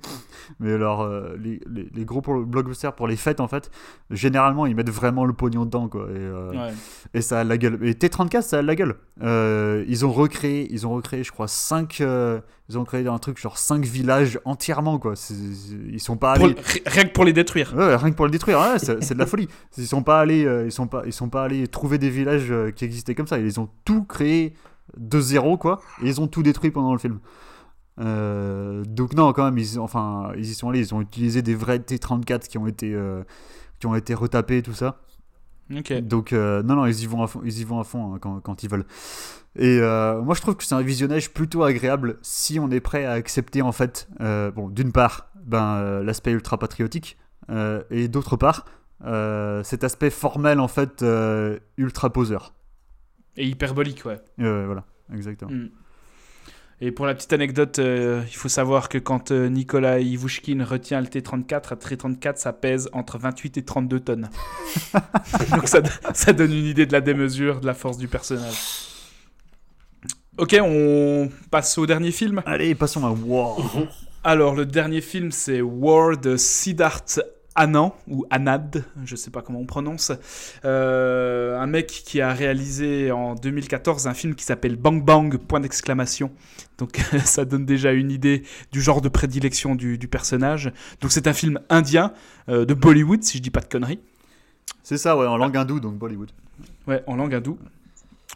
mais leur, euh, les, les- les gros blockbusters pour les fêtes en fait, généralement ils mettent vraiment le pognon dedans quoi. Et, euh, Ouais. et ça a la gueule. Et T34, ça a la gueule. Ils ont recréé, ils ont recréé, je crois, 5 ils ont créé un truc genre 5 villages entièrement quoi. Ils sont pas allés. ri- rien que pour les détruire. Ouais, rien que pour le détruire, ouais, c'est de la folie. Ils sont pas allés, euh, ils sont pas, ils sont pas allés trouver des villages euh, qui existaient comme ça. Ils ont tout créé de zéro quoi, et ils ont tout détruit pendant le film. Euh, donc non, quand même, ils, enfin, ils y sont allés. Ils ont utilisé des vrais T34 qui ont été, qui ont été retapés tout ça. Donc euh, non, non, ils y vont à fond, ils y vont à fond hein, quand, quand ils veulent. Et euh, moi, je trouve que c'est un visionnage plutôt agréable si on est prêt à accepter en fait, euh, bon, d'une part, ben l'aspect ultra patriotique, et d'autre part, cet aspect formel en fait ultra poseur. Et hyperbolique, ouais. Voilà, exactement. Mm. Et pour la petite anecdote, euh, il faut savoir que quand euh, Nicolas Ivushkin retient le T34, un T34 ça pèse entre 28 et 32 tonnes. Donc ça, ça donne une idée de la démesure, de la force du personnage. Ok, on passe au dernier film. Allez, passons à War. Alors, le dernier film, c'est War de Siddharth Anand, ou Anand, je sais pas comment on prononce. Euh, un mec qui a réalisé en 2014 un film qui s'appelle Bang Bang, point d'exclamation. Donc, ça donne déjà une idée du genre de prédilection du, du personnage. Donc, c'est un film indien, euh, de Bollywood, si je dis pas de conneries. C'est ça, ouais, en langue hindoue, donc Bollywood. Ouais, en langue hindoue.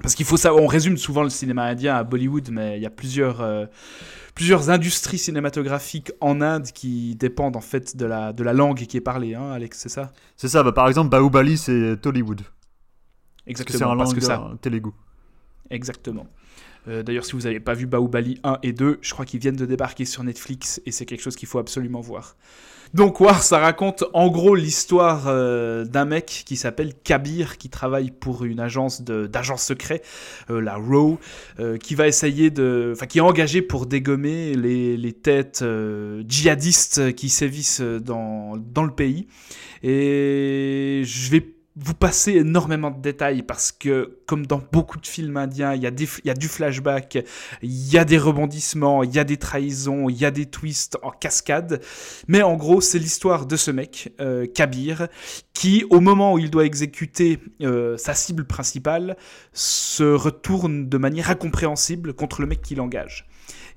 Parce qu'il faut savoir, on résume souvent le cinéma indien à Bollywood, mais il y a plusieurs, euh, plusieurs industries cinématographiques en Inde qui dépendent en fait de la, de la langue qui est parlée, hein, Alex, c'est ça? C'est ça, bah, par exemple, Bahubali, c'est Tollywood. Parce que c'est Exactement, langue que ça, euh, exactement. Euh, D'ailleurs, si vous n'avez pas vu Bahubali 1 et 2, je crois qu'ils viennent de débarquer sur Netflix et c'est quelque chose qu'il faut absolument voir. Donc War, ça raconte en gros l'histoire euh, d'un mec qui s'appelle Kabir, qui travaille pour une agence d'agents secrets, euh, la RAW, euh, qui va essayer de, enfin qui est engagé pour dégommer les, les têtes euh, djihadistes qui sévissent dans, dans le pays. Et je vais vous passer énormément de détails parce que, comme dans beaucoup de films indiens, il y a, des, il y a du flashback, il y a des rebondissements, il y a des trahisons, il y a des twists en cascade. Mais en gros, c'est l'histoire de ce mec, euh, Kabir, qui, au moment où il doit exécuter euh, sa cible principale, se retourne de manière incompréhensible contre le mec qui l'engage.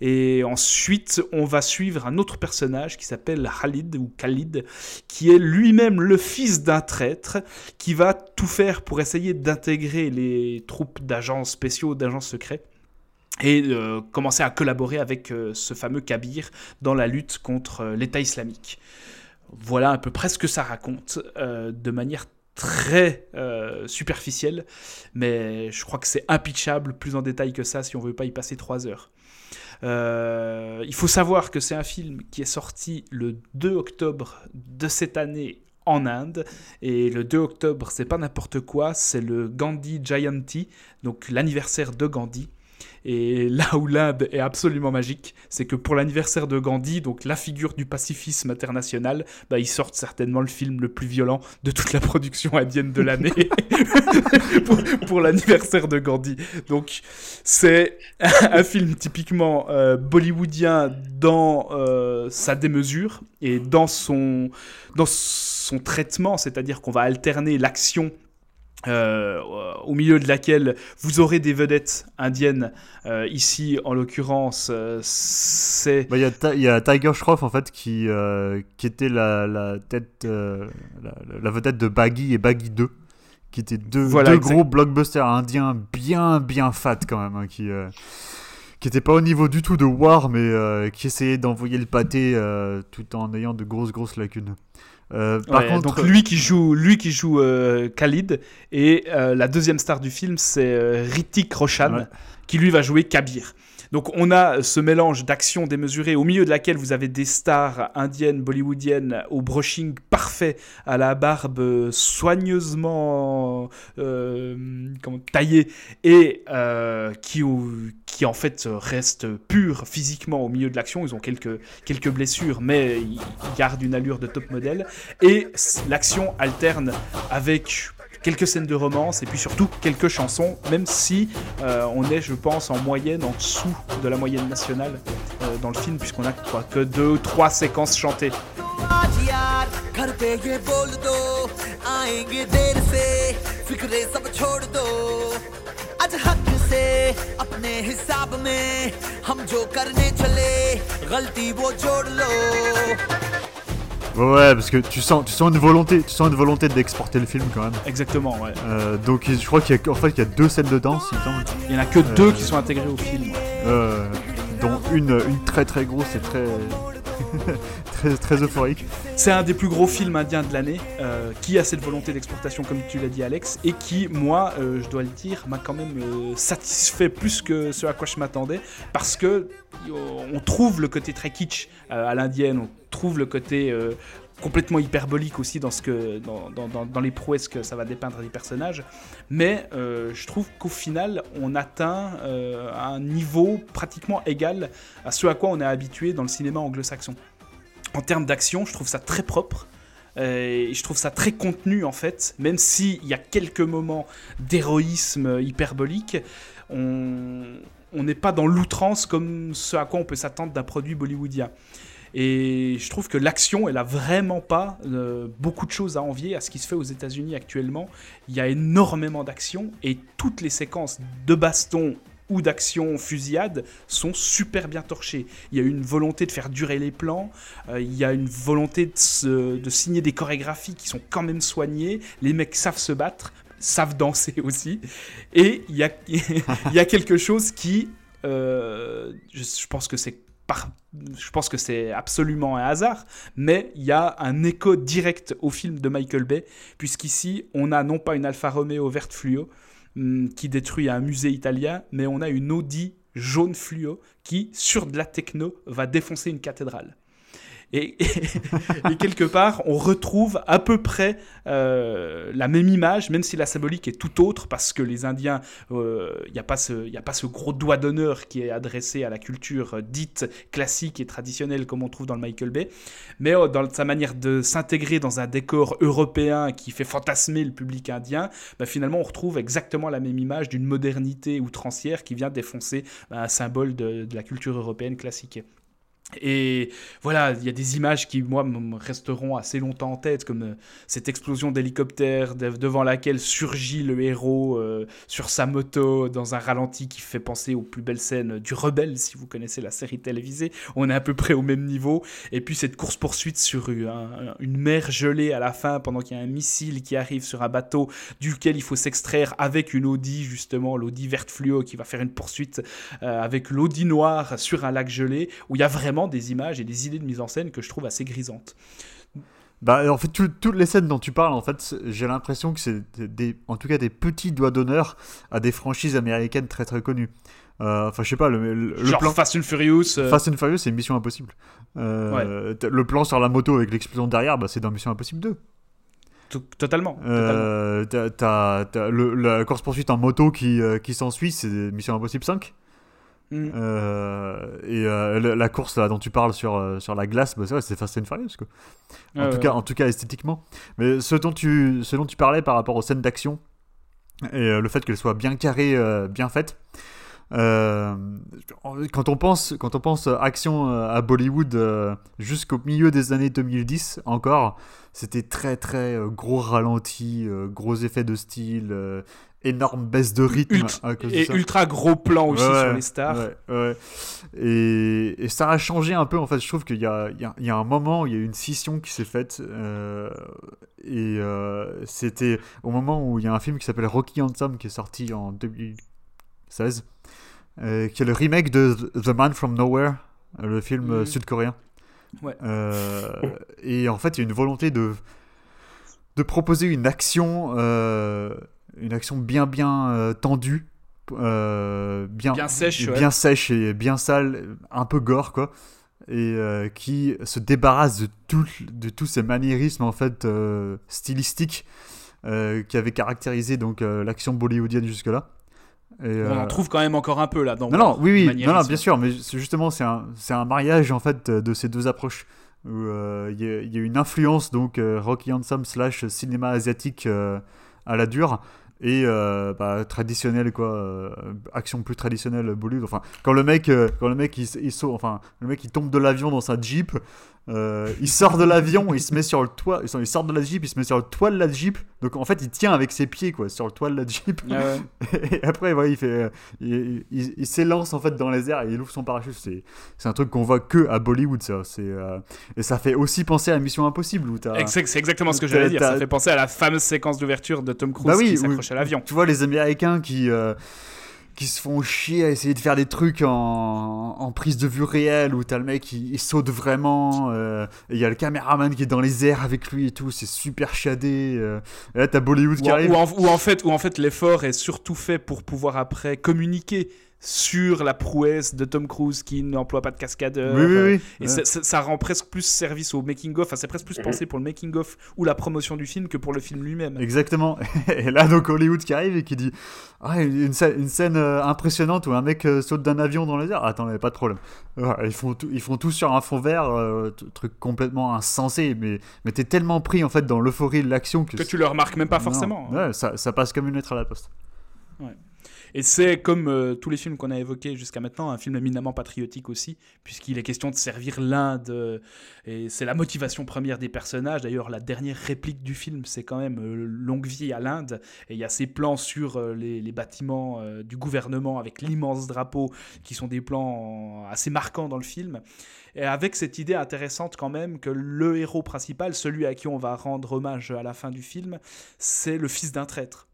Et ensuite, on va suivre un autre personnage qui s'appelle Khalid ou Khalid, qui est lui-même le fils d'un traître, qui va tout faire pour essayer d'intégrer les troupes d'agents spéciaux, d'agents secrets et euh, commencer à collaborer avec euh, ce fameux Kabir dans la lutte contre euh, l'État islamique. Voilà à peu près ce que ça raconte de manière très superficielle, mais je crois que c'est impitchable plus en détail que ça si on veut pas y passer trois heures. Euh, il faut savoir que c'est un film qui est sorti le 2 octobre de cette année en Inde. Et le 2 octobre, c'est pas n'importe quoi, c'est le Gandhi Jayanti, donc l'anniversaire de Gandhi. Et là où l'Inde est absolument magique, c'est que pour l'anniversaire de Gandhi, donc la figure du pacifisme international, bah, ils sortent certainement le film le plus violent de toute la production indienne de l'année pour, l'anniversaire de Gandhi. Donc c'est un film typiquement euh, bollywoodien dans euh, sa démesure et dans son, dans son traitement, c'est-à-dire qu'on va alterner l'action euh, au milieu de laquelle vous aurez des vedettes indiennes. Euh, ici, en l'occurrence, euh, c'est. Bah, Il y, a y Tiger Shroff en fait qui, qui était la, la tête, la, la vedette de Baggy et Baggy 2, qui étaient deux, Voilà, deux exact. gros blockbusters indiens bien bien fat quand même, hein, qui qui étaient pas au niveau du tout de War, mais qui essayaient d'envoyer le pâté tout en ayant de grosses grosses lacunes. Euh, par Ouais, contre, donc lui qui joue, lui qui joue euh, Khalid et euh, la deuxième star du film c'est Ritik Roshan Ouais. qui lui va jouer Kabir. Donc on a ce mélange d'action démesurée au milieu de laquelle vous avez des stars indiennes, bollywoodiennes au brushing parfait, à la barbe soigneusement euh, taillée et euh, qui, en fait reste pur physiquement au milieu de l'action. Ils ont quelques, blessures mais ils gardent une allure de top modèle et l'action alterne avec quelques scènes de romance et puis surtout quelques chansons, même si euh, on est, je pense, en moyenne en dessous de la moyenne nationale euh, dans le film, puisqu'on a quoi, que deux, trois séquences chantées. Ouais, parce que tu sens, tu sens une volonté, tu sens une volonté d'exporter le film quand même. Exactement, ouais. Euh, donc je crois qu'il y a, en fait, il y a deux scènes de danse, il me semble. Il y en a que deux qui sont intégrés au film. Euh, dont une, une très très grosse et très très, euphorique. C'est un des plus gros films indiens de l'année, euh, qui a cette volonté d'exportation, comme tu l'as dit, Alex, et qui, moi, euh, je dois le dire, m'a quand même euh, satisfait plus que ce à quoi je m'attendais, parce que on trouve le côté très kitsch à l'indienne, on trouve le côté complètement hyperbolique aussi dans, ce que, dans, les prouesses que ça va dépeindre des personnages, mais je trouve qu'au final, on atteint un niveau pratiquement égal à ce à quoi on est habitué dans le cinéma anglo-saxon en termes d'action, je trouve ça très propre. euh, Et je trouve ça très contenu en fait, même s'il y a quelques moments d'héroïsme hyperbolique, on n'est pas dans l'outrance comme ce à quoi on peut s'attendre d'un produit bollywoodien. Et je trouve que l'action, elle a vraiment pas euh, beaucoup de choses à envier à ce qui se fait aux États-Unis actuellement. Il y a énormément d'action et toutes les séquences de baston ou d'action fusillade sont super bien torchées. Il y a une volonté de faire durer les plans, euh, il y a une volonté de, signer des chorégraphies qui sont quand même soignées, les mecs savent se battre, savent danser aussi, et il y a, quelque chose qui, euh, je, pense que c'est je pense que c'est absolument un hasard, mais il y a un écho direct au film de Michael Bay, puisqu'ici, on a non pas une Alfa Romeo verte fluo qui détruit un musée italien, mais on a une Audi jaune fluo qui, sur de la techno, va défoncer une cathédrale. Et, quelque part, on retrouve à peu près euh, la même image, même si la symbolique est tout autre, parce que les Indiens, il n'y a, pas ce- a pas ce gros doigt d'honneur qui est adressé à la culture euh, dite classique et traditionnelle comme on trouve dans le Michael Bay, mais euh, dans sa manière de s'intégrer dans un décor européen qui fait fantasmer le public indien, bah, finalement on retrouve exactement la même image d'une modernité outrancière qui vient défoncer bah, un symbole de- de la culture européenne classique. Et voilà, il y a des images qui, moi, me resteront assez longtemps en tête, comme euh, cette explosion d'hélicoptère de- devant laquelle surgit le héros euh, sur sa moto dans un ralenti qui fait penser aux plus belles scènes du Rebelle, si vous connaissez la série télévisée. On est à peu près au même niveau. Et puis cette course-poursuite sur un- un- une mer gelée à la fin, pendant qu'il y a un missile qui arrive sur un bateau duquel il faut s'extraire avec une Audi, justement, l'Audi verte fluo qui va faire une poursuite euh, avec l'Audi noir sur un lac gelé, où il y a vraiment des images et des idées de mise en scène que je trouve assez grisantes. Bah, en fait, tout- toutes les scènes dont tu parles, en fait, j'ai l'impression que c'est des, en tout cas des petits doigts d'honneur à des franchises américaines très très connues. Euh, Enfin, je sais pas, le, le- le Genre plan. Fast and Furious. euh, Fast and Furious, c'est une mission impossible. Euh, Le plan sur la moto avec l'explosion derrière, bah, c'est dans Mission Impossible 2. to- totalement. totalement. Euh, t'as- t'as- t'as le- la course poursuite en moto qui, euh, qui s'ensuit, c'est Mission Impossible 5. Mm. Euh, et euh, la course là, dont tu parles sur, euh, sur la glace, bah, c'est vrai, c'est Fast and Furious. Quoi. En, Ouais, tout ouais. cas, en tout cas, esthétiquement. Mais ce dont tu, ce dont tu parlais par rapport aux scènes d'action et le fait qu'elles soient bien carrées, bien faites. Euh, quand on pense quand on pense euh, action euh, à Bollywood euh, jusqu'au milieu des années 2010 encore c'était très très gros ralenti gros effets de style énorme baisse de rythme Ultra- à cause de et ça. ultra gros plan aussi Ouais, sur les stars. ouais, ouais. Et, et ça a changé un peu. En fait, je trouve qu'il y a, il y a- il y a un moment où il y a eu une scission qui s'est faite. euh, et euh, c'était au moment où il y a un film qui s'appelle Rocky Anthem qui est sorti en 2016, euh, qui est le remake de The- Man from Nowhere, le film euh, Mhm. sud-coréen. Ouais. Euh, et en fait, il y a une volonté de, de proposer une action, une action bien bien tendue, bien, Bien sèche, ouais. bien sèche et bien sale, un peu gore quoi, et euh, qui se débarrasse de tout, de tous ces maniérismes en fait euh, stylistiques euh, qui avaient caractérisé donc l'action bollywoodienne jusque là. Et, On en euh, trouve quand même encore un peu là. Dans non, non, oui, oui, non, non, bien sûr, mais justement, c'est un, mariage en fait de ces deux approches. où, euh, Il y, a- il y a une influence donc euh, Rocky Handsome slash cinéma asiatique à la dure et euh, bah, traditionnel quoi, euh, action plus traditionnelle Bollywood. Enfin, quand le mec, euh, quand le mec il saute, enfin, le mec il tombe de l'avion dans sa jeep, euh, il sort de l'avion, il se met sur le toit, il sort- de la jeep, il se met sur le toit de la jeep. Donc en fait, il tient avec ses pieds quoi sur le toit de la jeep. Ah ouais. Et après, voilà, il fait, euh, il, il- il s'élance en fait dans les airs et il ouvre son parachute. C'est, c'est un truc qu'on voit que à Bollywood, ça. C'est, euh, et ça fait aussi penser à Mission Impossible où C'est exactement ce que j'allais dire. Ça fait penser à la fameuse séquence d'ouverture de Tom Cruise Bah oui, qui s'accroche à l'avion. Tu vois les Américains qui euh, qui se font chier à essayer de faire des trucs en, en prise de vue réelle où t'as le mec il, il saute vraiment euh, il y a le caméraman qui est dans les airs avec lui et tout. C'est super shadé. euh. et là t'as Bollywood Ou qui arrive. ou en- ou en fait, ou en fait l'effort est surtout fait pour pouvoir après communiquer sur la prouesse de Tom Cruise qui n'emploie pas de cascadeur. Oui, oui, oui. Et Ouais. ça, ça- ça rend presque plus service au making-of, enfin, c'est presque Mhm. plus pensé pour le making-of ou la promotion du film que pour le film lui-même. Exactement. Et là, donc Hollywood qui arrive et qui dit Ah, une scène, une scène, euh, impressionnante où un mec euh, saute d'un avion dans les airs. Attends, mais pas de problème. Ils, font tout, ils font tout sur un fond vert, euh, truc complètement insensé, mais, mais t'es tellement pris en fait dans l'euphorie de l'action que, Que tu le remarques même pas Non. forcément. hein. Ouais, ça, ça passe comme une lettre à la poste. Et c'est comme euh, tous les films qu'on a évoqués jusqu'à maintenant, un film éminemment patriotique aussi, puisqu'il est question de servir l'Inde. euh, et c'est la motivation première des personnages. D'ailleurs, la dernière réplique du film, c'est quand même euh, Longue vie à l'Inde. Et il y a ces plans sur les, bâtiments du gouvernement avec l'immense drapeau, qui sont des plans assez marquants dans le film. Et avec cette idée intéressante quand même que le héros principal, celui à qui on va rendre hommage à la fin du film, c'est le fils d'un traître.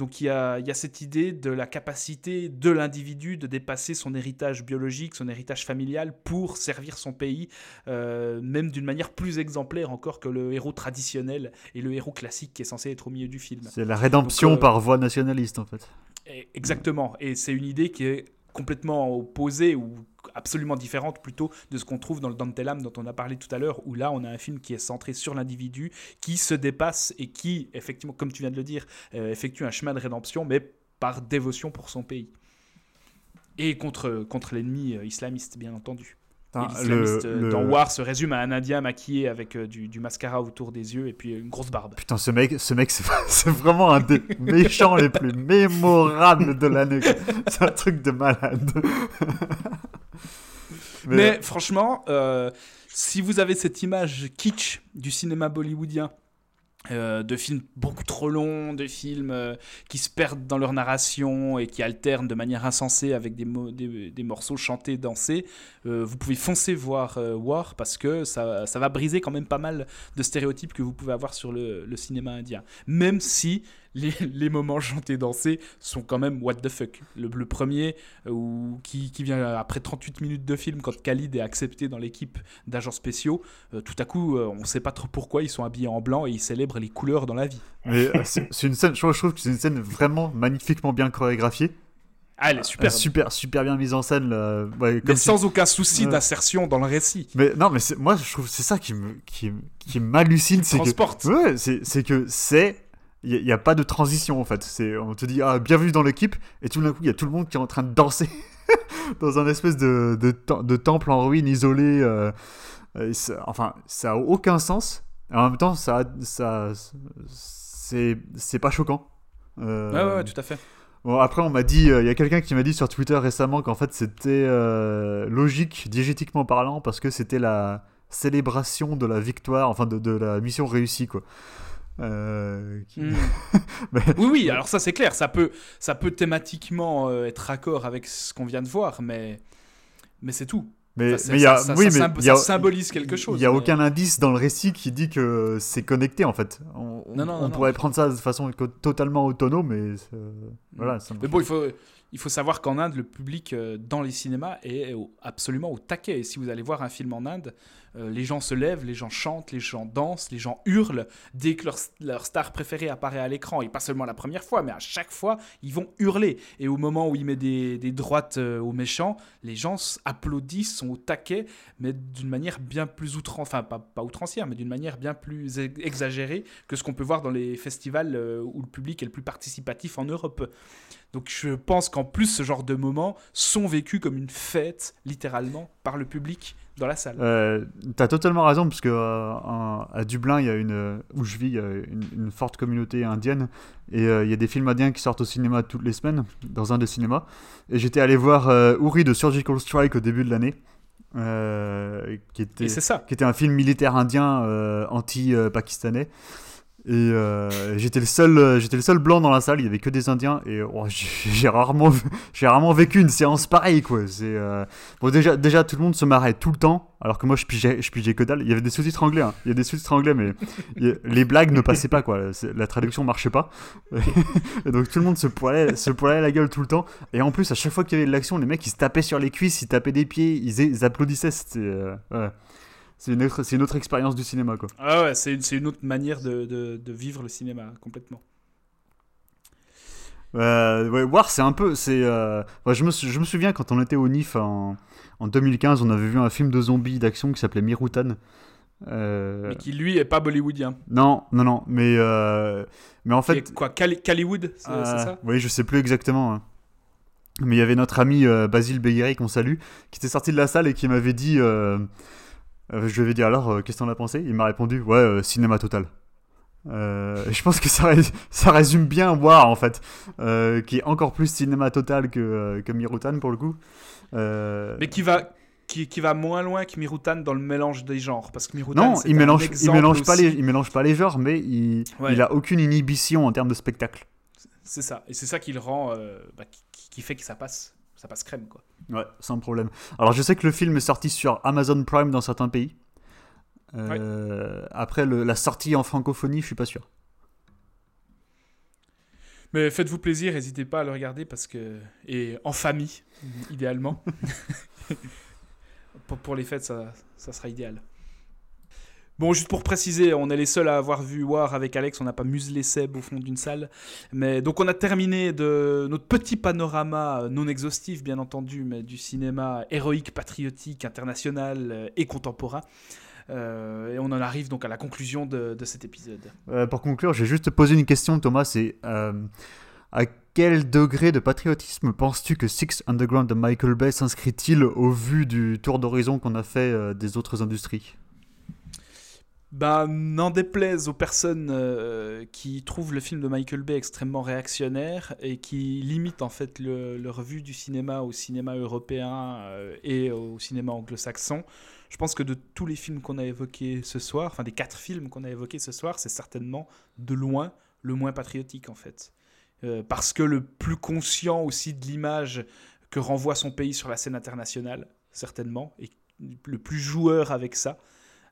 Donc il y, a, il y a cette idée de la capacité de l'individu de dépasser son héritage biologique, son héritage familial pour servir son pays, euh, même d'une manière plus exemplaire encore que le héros traditionnel et le héros classique qui est censé être au milieu du film. C'est la rédemption Donc, euh, par voie nationaliste en fait. et- Exactement. Et c'est une idée qui est complètement opposée ou absolument différente plutôt de ce qu'on trouve dans le Dantelam dont on a parlé tout à l'heure, où là on a un film qui est centré sur l'individu, qui se dépasse et qui, effectivement, comme tu viens de le dire, euh, effectue un chemin de rédemption, mais par dévotion pour son pays. Et contre, contre l'ennemi euh, islamiste, bien entendu. L'islamiste le- le- dans War se résume à un Indien maquillé avec euh, du, du mascara autour des yeux et puis une grosse barbe. Putain, ce mec, ce mec c'est vraiment un des méchants les plus mémorables de l'année. C'est un truc de malade. Mais, franchement, euh, si vous avez cette image kitsch du cinéma bollywoodien, euh, de films beaucoup trop longs, de films euh, qui se perdent dans leur narration et qui alternent de manière insensée avec des, des, morceaux chantés, dansés, euh, vous pouvez foncer voir War parce que ça, ça va briser quand même pas mal de stéréotypes que vous pouvez avoir sur le cinéma indien. Même si les, les moments chantés, dansés sont quand même what the fuck. Le, le premier, euh, où- qui, qui vient après 38 minutes de film, quand Khalid est accepté dans l'équipe d'agents spéciaux, euh, tout à coup, euh, on ne sait pas trop pourquoi ils sont habillés en blanc et ils célèbrent les couleurs dans la vie. Euh, c'est une scène, je trouve, que c'est une scène vraiment magnifiquement bien chorégraphiée. Ah, elle est super. Euh, super, super bien mise en scène. là. Ouais, mais tu- sans aucun souci Ouais. d'insertion dans le récit. Mais non, mais moi je trouve que c'est ça qui me qui, qui m'hallucine, c'est que ouais, c'est que c'est il n'y a, pas de transition en fait. C'est on te dit ah bienvenue dans l'équipe et tout d'un coup il y a tout le monde qui est en train de danser dans un espèce de, de, tem- de temple en ruine isolé. euh, ça- enfin, ça a aucun sens. Et en même temps, ça, ça, c'est, c'est pas choquant. Euh, Ouais, ouais, ouais, tout à fait. Bon, après, on m'a dit, euh, il y a quelqu'un qui m'a dit sur Twitter récemment qu'en fait c'était euh, logique, diégétiquement parlant, parce que c'était la célébration de la victoire, enfin de, de la mission réussie, quoi. Euh, qui- Mm. Mais- Oui, oui, alors ça c'est clair, ça peut, ça peut thématiquement euh, être raccord avec ce qu'on vient de voir, mais, mais c'est tout. Mais Enfin, mais y a, ça- oui, ça mais y a- ça symbolise quelque chose. Il y a mais- aucun indice dans le récit qui dit que c'est connecté en fait. On, on- Non, non, on non, non. pourrait prendre ça de façon totalement autonome, mais c'est- voilà. ça Mais bon, il faut, il faut savoir qu'en Inde, le public euh, dans les cinémas est absolument au taquet. Et si vous allez voir un film en Inde, euh, les gens se lèvent, les gens chantent, les gens dansent, les gens hurlent dès que leur, star préférée apparaît à l'écran. Et pas seulement la première fois, mais à chaque fois, ils vont hurler. Et au moment où il met des, droites euh, aux méchants, les gens applaudissent, sont au taquet, mais d'une manière bien plus outrancière, enfin pas, outrancière, mais d'une manière bien plus exagérée que ce qu'on peut voir dans les festivals où le public est le plus participatif en Europe. Donc je pense qu'en plus, ce genre de moments sont vécus comme une fête, littéralement, par le public dans la salle. Euh, T'as totalement raison, parce que euh, en- à Dublin, il y a une, où je vis, il y a une, une forte communauté indienne, et euh, il y a des films indiens qui sortent au cinéma toutes les semaines, dans un des cinémas. Et j'étais allé voir euh, Uri de Surgical Strike au début de l'année, euh, qui, était, ça. qui était un film militaire indien euh, anti-pakistanais. Et euh, j'étais le seul, euh, j'étais le seul blanc dans la salle. Il y avait que des Indiens et oh, j'ai rarement, j'ai rarement vécu une séance pareille quoi. C'est euh, déjà, déjà tout le monde se marrait tout le temps, alors que moi je pigeais, je pigeais que dalle. Il y avait des sous-titres anglais, hein. il y a des sous-titres anglais, mais les blagues ne passaient pas quoi. La traduction marchait pas. donc tout le monde se poilait, se poilait la gueule tout le temps. Et en plus à chaque fois qu'il y avait de l'action, les mecs ils se tapaient sur les cuisses, ils tapaient des pieds, ils, applaudissaient. C'est une autre, c'est une autre expérience du cinéma quoi. Ah ouais, c'est une, c'est une autre manière de, de- de vivre le cinéma, complètement. Euh, ouais, War, c'est un peu. C'est, euh, je, me, je me souviens quand on était au NIF en, en 2015, on avait vu un film de zombies d'action qui s'appelait Mirutan. Euh, Mais qui, lui, est pas bollywoodien. Non, non, non, mais, euh, mais en fait. quoi, Cali- c'est euh, c'est ça? Oui, je sais plus exactement. hein. Mais il y avait notre ami Basile Begueri, qu'on salue, qui était sorti de la salle et qui m'avait dit. Euh, je lui avais dit alors, euh, qu'est-ce que t'en as pensé? Il m'a répondu Ouais, euh, cinéma total. Euh, je pense que ça, ça résume bien War en fait, euh, qui est encore plus cinéma total que, euh, que Mirutan pour le coup. Mais qui va, qui, qui va moins loin que Mirutan dans le mélange des genres. Parce que Mirutan, non, il mélange, il mélange pas les, il mélange pas les genres, mais il, Ouais. il a aucune inhibition en termes de spectacle. C'est ça. Et c'est ça qui le rend. bah, qui, qui fait que ça passe. Ça passe crème, quoi. Ouais, sans problème. Alors je sais que le film est sorti sur Amazon Prime dans certains pays. Euh, Après le- la sortie en francophonie, je suis pas sûr. Mais faites-vous plaisir, n'hésitez pas à le regarder parce que. Et en famille, idéalement. pour, pour les fêtes, ça, ça sera idéal. Bon, juste pour préciser, on est les seuls à avoir vu War avec Alex, on n'a pas muselé Seb au fond d'une salle. Mais donc on a terminé de notre petit panorama euh, non exhaustif, bien entendu, mais du cinéma héroïque, patriotique, international euh, et contemporain. Euh, et on en arrive donc à la conclusion de, cet épisode. Pour conclure, j'ai juste posé une question, Thomas. C'est à quel degré de patriotisme penses-tu que Six Underground de Michael Bay s'inscrit-il au vu du tour d'horizon qu'on a fait des autres industries? Ben, n'en déplaise aux personnes euh, qui trouvent le film de Michael Bay extrêmement réactionnaire et qui limitent en fait le, leur vue du cinéma au cinéma européen euh, et au cinéma anglo-saxon. Je pense que de tous les films qu'on a évoqués ce soir, enfin des quatre films qu'on a évoqués ce soir, c'est certainement de loin le moins patriotique en fait. Euh, parce que le plus conscient aussi de l'image que renvoie son pays sur la scène internationale, certainement, et le plus joueur avec ça.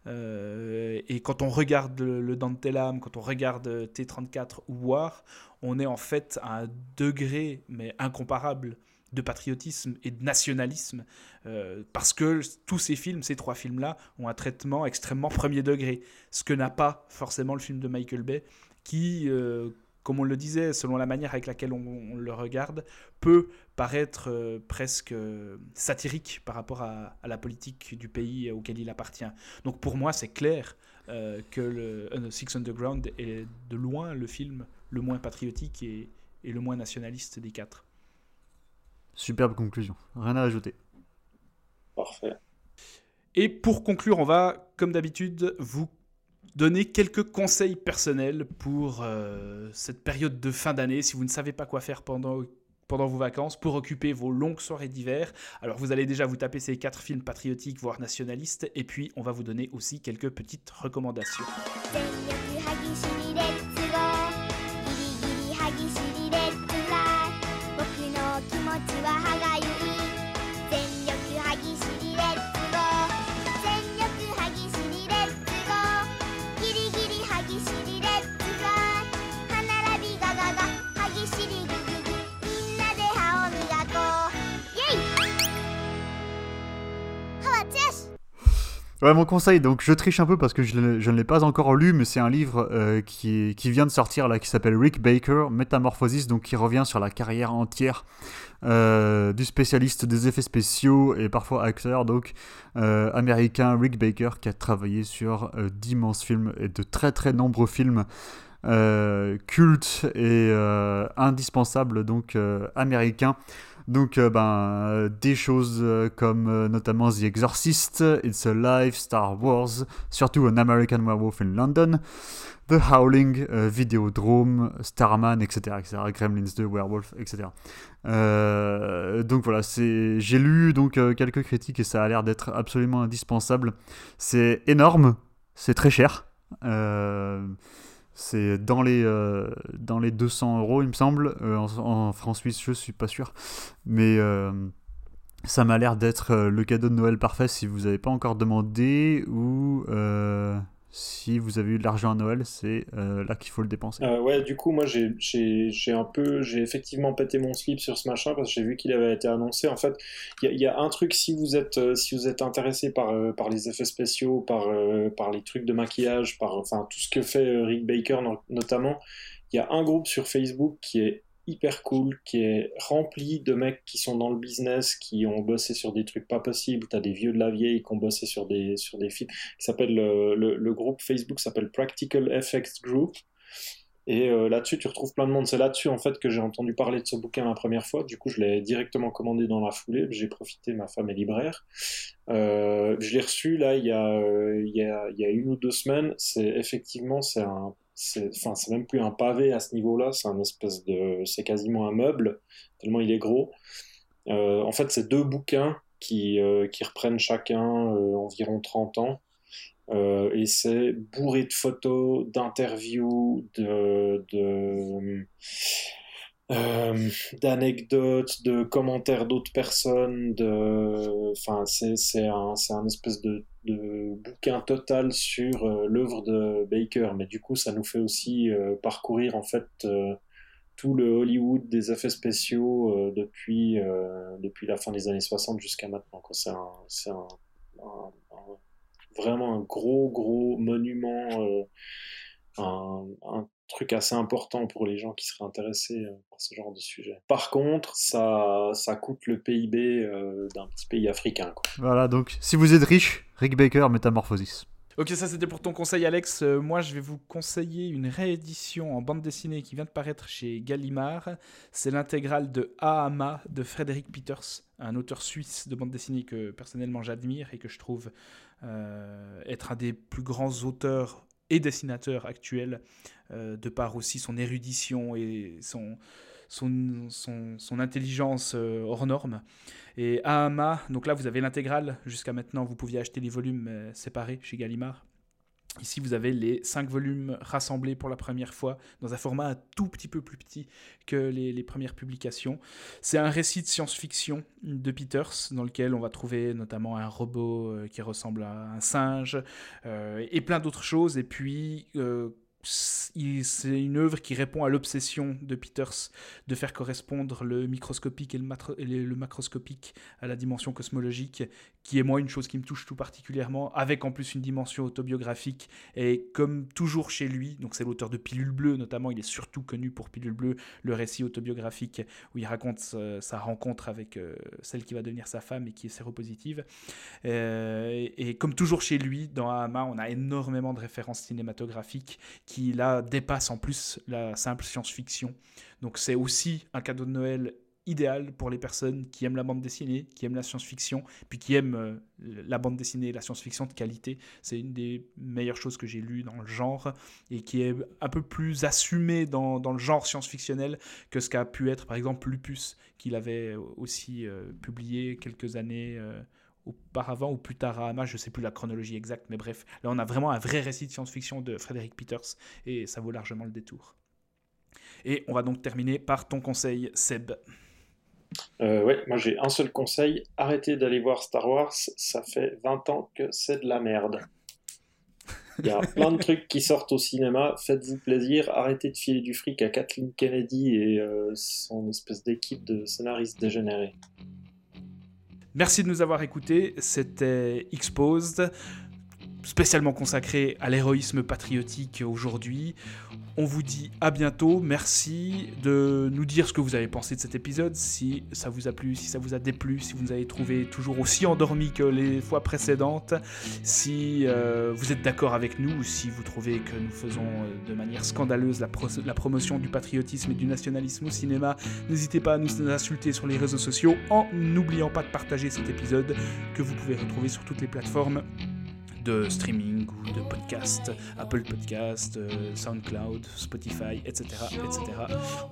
Euh, et quand on regarde le, le quand on regarde T34 ou War, on est en fait à un degré, mais incomparable, de patriotisme et de nationalisme, euh, parce que tous ces films, ces trois films-là, ont un traitement extrêmement premier degré, ce que n'a pas forcément le film de Michael Bay, qui, euh, comme on le disait, selon la manière avec laquelle on le regarde, peut paraître euh, presque euh, satirique par rapport à, à la politique du pays auquel il appartient. Donc pour moi, c'est clair euh, que le Six Underground est de loin le film le moins patriotique et, et le moins nationaliste des quatre. Superbe conclusion. Rien à ajouter. Parfait. Et pour conclure, on va, comme d'habitude, vous donner quelques conseils personnels pour euh, cette période de fin d'année. Si vous ne savez pas quoi faire pendant pendant vos vacances pour occuper vos longues soirées d'hiver. Alors vous allez déjà vous taper ces quatre films patriotiques, voire nationalistes, et puis on va vous donner aussi quelques petites recommandations. Ouais, mon conseil, donc je triche un peu parce que je, ne l'ai pas encore lu, mais c'est un livre euh, qui, qui, vient de sortir là, qui s'appelle Rick Baker, Métamorphosis, donc qui revient sur la carrière entière euh, du spécialiste des effets spéciaux et parfois acteur, donc euh, américain Rick Baker, qui a travaillé sur d'immenses films et de très très nombreux films. cultes et indispensables donc américains donc, euh, ben, des choses euh, comme euh, notamment The Exorcist, It's Alive, Star Wars, surtout An American Werewolf in London, The Howling, Videodrome, Starman, etc., etc., Gremlins 2, Werewolf, etc. donc voilà, j'ai lu donc quelques critiques et ça a l'air d'être absolument indispensable. C'est énorme, c'est très cher. C'est dans les, euh, dans les 200 euros, il me semble. Euh, en, en francs suisses, je suis pas sûr. Mais euh, ça m'a l'air d'être le cadeau de Noël parfait si vous n'avez pas encore demandé ou si vous avez eu de l'argent à Noël, c'est euh, là qu'il faut le dépenser. Euh, ouais, du coup, moi, j'ai un peu, j'ai effectivement pété mon slip sur ce machin parce que j'ai vu qu'il avait été annoncé. En fait, il y, a un truc si vous êtes, euh, si vous êtes intéressé par, par les effets spéciaux, par, par les trucs de maquillage, par enfin tout ce que fait Rick Baker notamment. Il y a un groupe sur Facebook qui est hyper cool, qui est rempli de mecs qui sont dans le business, qui ont bossé sur des trucs pas possibles. T'as des vieux de la vieille qui ont bossé sur des, sur des films. Qui s'appelle le, le, groupe Facebook s'appelle Practical Effects Group. Et euh, là-dessus, tu retrouves plein de monde. C'est là-dessus, en fait, que j'ai entendu parler de ce bouquin la première fois. Du coup, je l'ai directement commandé dans la foulée. J'ai profité, ma femme est libraire. Euh, je l'ai reçu, là, il y, a, euh, il, y a, il y a une ou deux semaines. C'est effectivement, c'est un c'est enfin c'est même plus un pavé à ce niveau-là c'est un espèce de c'est quasiment un meuble tellement il est gros. Euh, en fait c'est deux bouquins qui, euh, qui reprennent chacun euh, environ 30 ans. Et c'est bourré de photos d'interviews de, d'anecdotes, de commentaires d'autres personnes, de, enfin, c'est un, un espèce de, de, bouquin total sur euh, l'œuvre de Baker, mais du coup, ça nous fait aussi euh, parcourir en fait tout le Hollywood des effets spéciaux depuis, depuis la fin des années 60 jusqu'à maintenant. C'est un, un, vraiment un gros, gros monument, truc assez important pour les gens qui seraient intéressés euh, par ce genre de sujet. Par contre, ça, ça coûte le PIB euh, d'un petit pays africain. Voilà, donc si vous êtes riche, Rick Baker, Métamorphosis. Ok, ça c'était pour ton conseil, Alex. Euh, moi, je vais vous conseiller une réédition en bande dessinée qui vient de paraître chez Gallimard. C'est l'intégrale de Ahama de Frédéric Peters, un auteur suisse de bande dessinée que personnellement j'admire et que je trouve être un des plus grands auteurs et dessinateur actuel, euh, de par aussi son érudition et son, son, son, intelligence euh, hors norme. Et Ahama, donc là vous avez l'intégrale, jusqu'à maintenant vous pouviez acheter les volumes euh, séparés chez Gallimard. Ici, vous avez les cinq volumes rassemblés pour la première fois dans un format un tout petit peu plus petit que les, premières publications. C'est un récit de science-fiction de Peters dans lequel on va trouver notamment un robot euh, qui ressemble à un singe euh, et plein d'autres choses. Et puis, euh, c'est une œuvre qui répond à l'obsession de Peters de faire correspondre le microscopique et le, macroscopique à la dimension cosmologique, qui est moi une chose qui me touche tout particulièrement, avec en plus une dimension autobiographique. Et comme toujours chez lui, donc c'est l'auteur de Pilule Bleue notamment, il est surtout connu pour Pilule Bleue, le récit autobiographique où il raconte sa, rencontre avec euh, celle qui va devenir sa femme et qui est séropositive. Euh, et, comme toujours chez lui, dans Ahama, on a énormément de références cinématographiques qui là dépasse en plus la simple science-fiction. Donc c'est aussi un cadeau de Noël idéal pour les personnes qui aiment la bande dessinée, qui aiment la science-fiction, puis qui aiment euh, la bande dessinée la science-fiction de qualité. C'est une des meilleures choses que j'ai lues dans le genre et qui est un peu plus assumée dans, dans le genre science-fictionnel que ce qu'a pu être par exemple Lupus, qu'il avait aussi euh, publié quelques années euh, auparavant ou plus tard à Hama, je sais plus la chronologie exacte, mais bref, là on a vraiment un vrai récit de science-fiction de Frédéric Peters et ça vaut largement le détour. Et on va donc terminer par ton conseil, Seb. Euh, ouais, moi j'ai un seul conseil, arrêtez d'aller voir Star Wars, ça fait 20 ans que c'est de la merde. Il y a plein de trucs qui sortent au cinéma, faites-vous plaisir, arrêtez de filer du fric à Kathleen Kennedy et euh, son espèce d'équipe de scénaristes dégénérés. Merci de nous avoir écoutés, c'était Exposed, spécialement consacré à l'héroïsme patriotique aujourd'hui. On vous dit à bientôt. Merci de nous dire ce que vous avez pensé de cet épisode, si ça vous a plu, si ça vous a déplu, si vous nous avez trouvé toujours aussi endormi que les fois précédentes, si euh, vous êtes d'accord avec nous ou si vous trouvez que nous faisons euh, de manière scandaleuse la, la promotion du patriotisme et du nationalisme au cinéma. N'hésitez pas à nous insulter sur les réseaux sociaux en n'oubliant pas de partager cet épisode que vous pouvez retrouver sur toutes les plateformes de streaming ou de podcast, Apple Podcast, euh, SoundCloud, Spotify, etc., etc.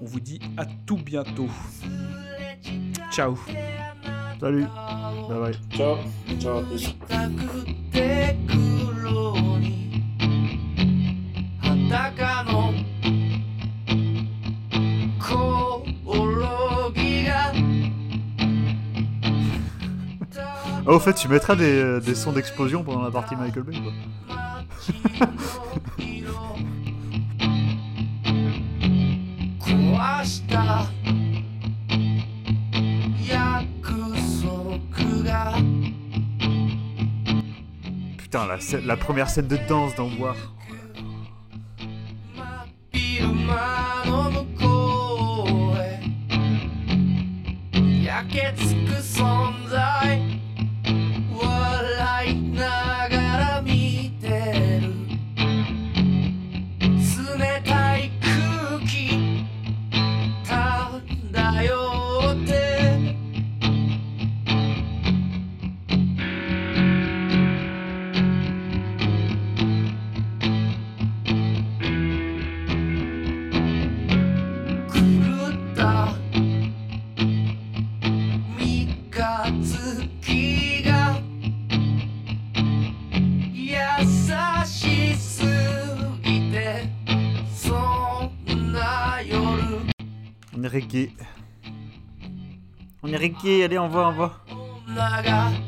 On vous dit à tout bientôt. Ciao. Salut. Bye bye. Ciao. Ciao à Ah, au fait, tu mettras euh, des, sons d'explosion pendant la partie Michael Bay quoi. Putain, la, première scène de danse dans War. On est reggae. On est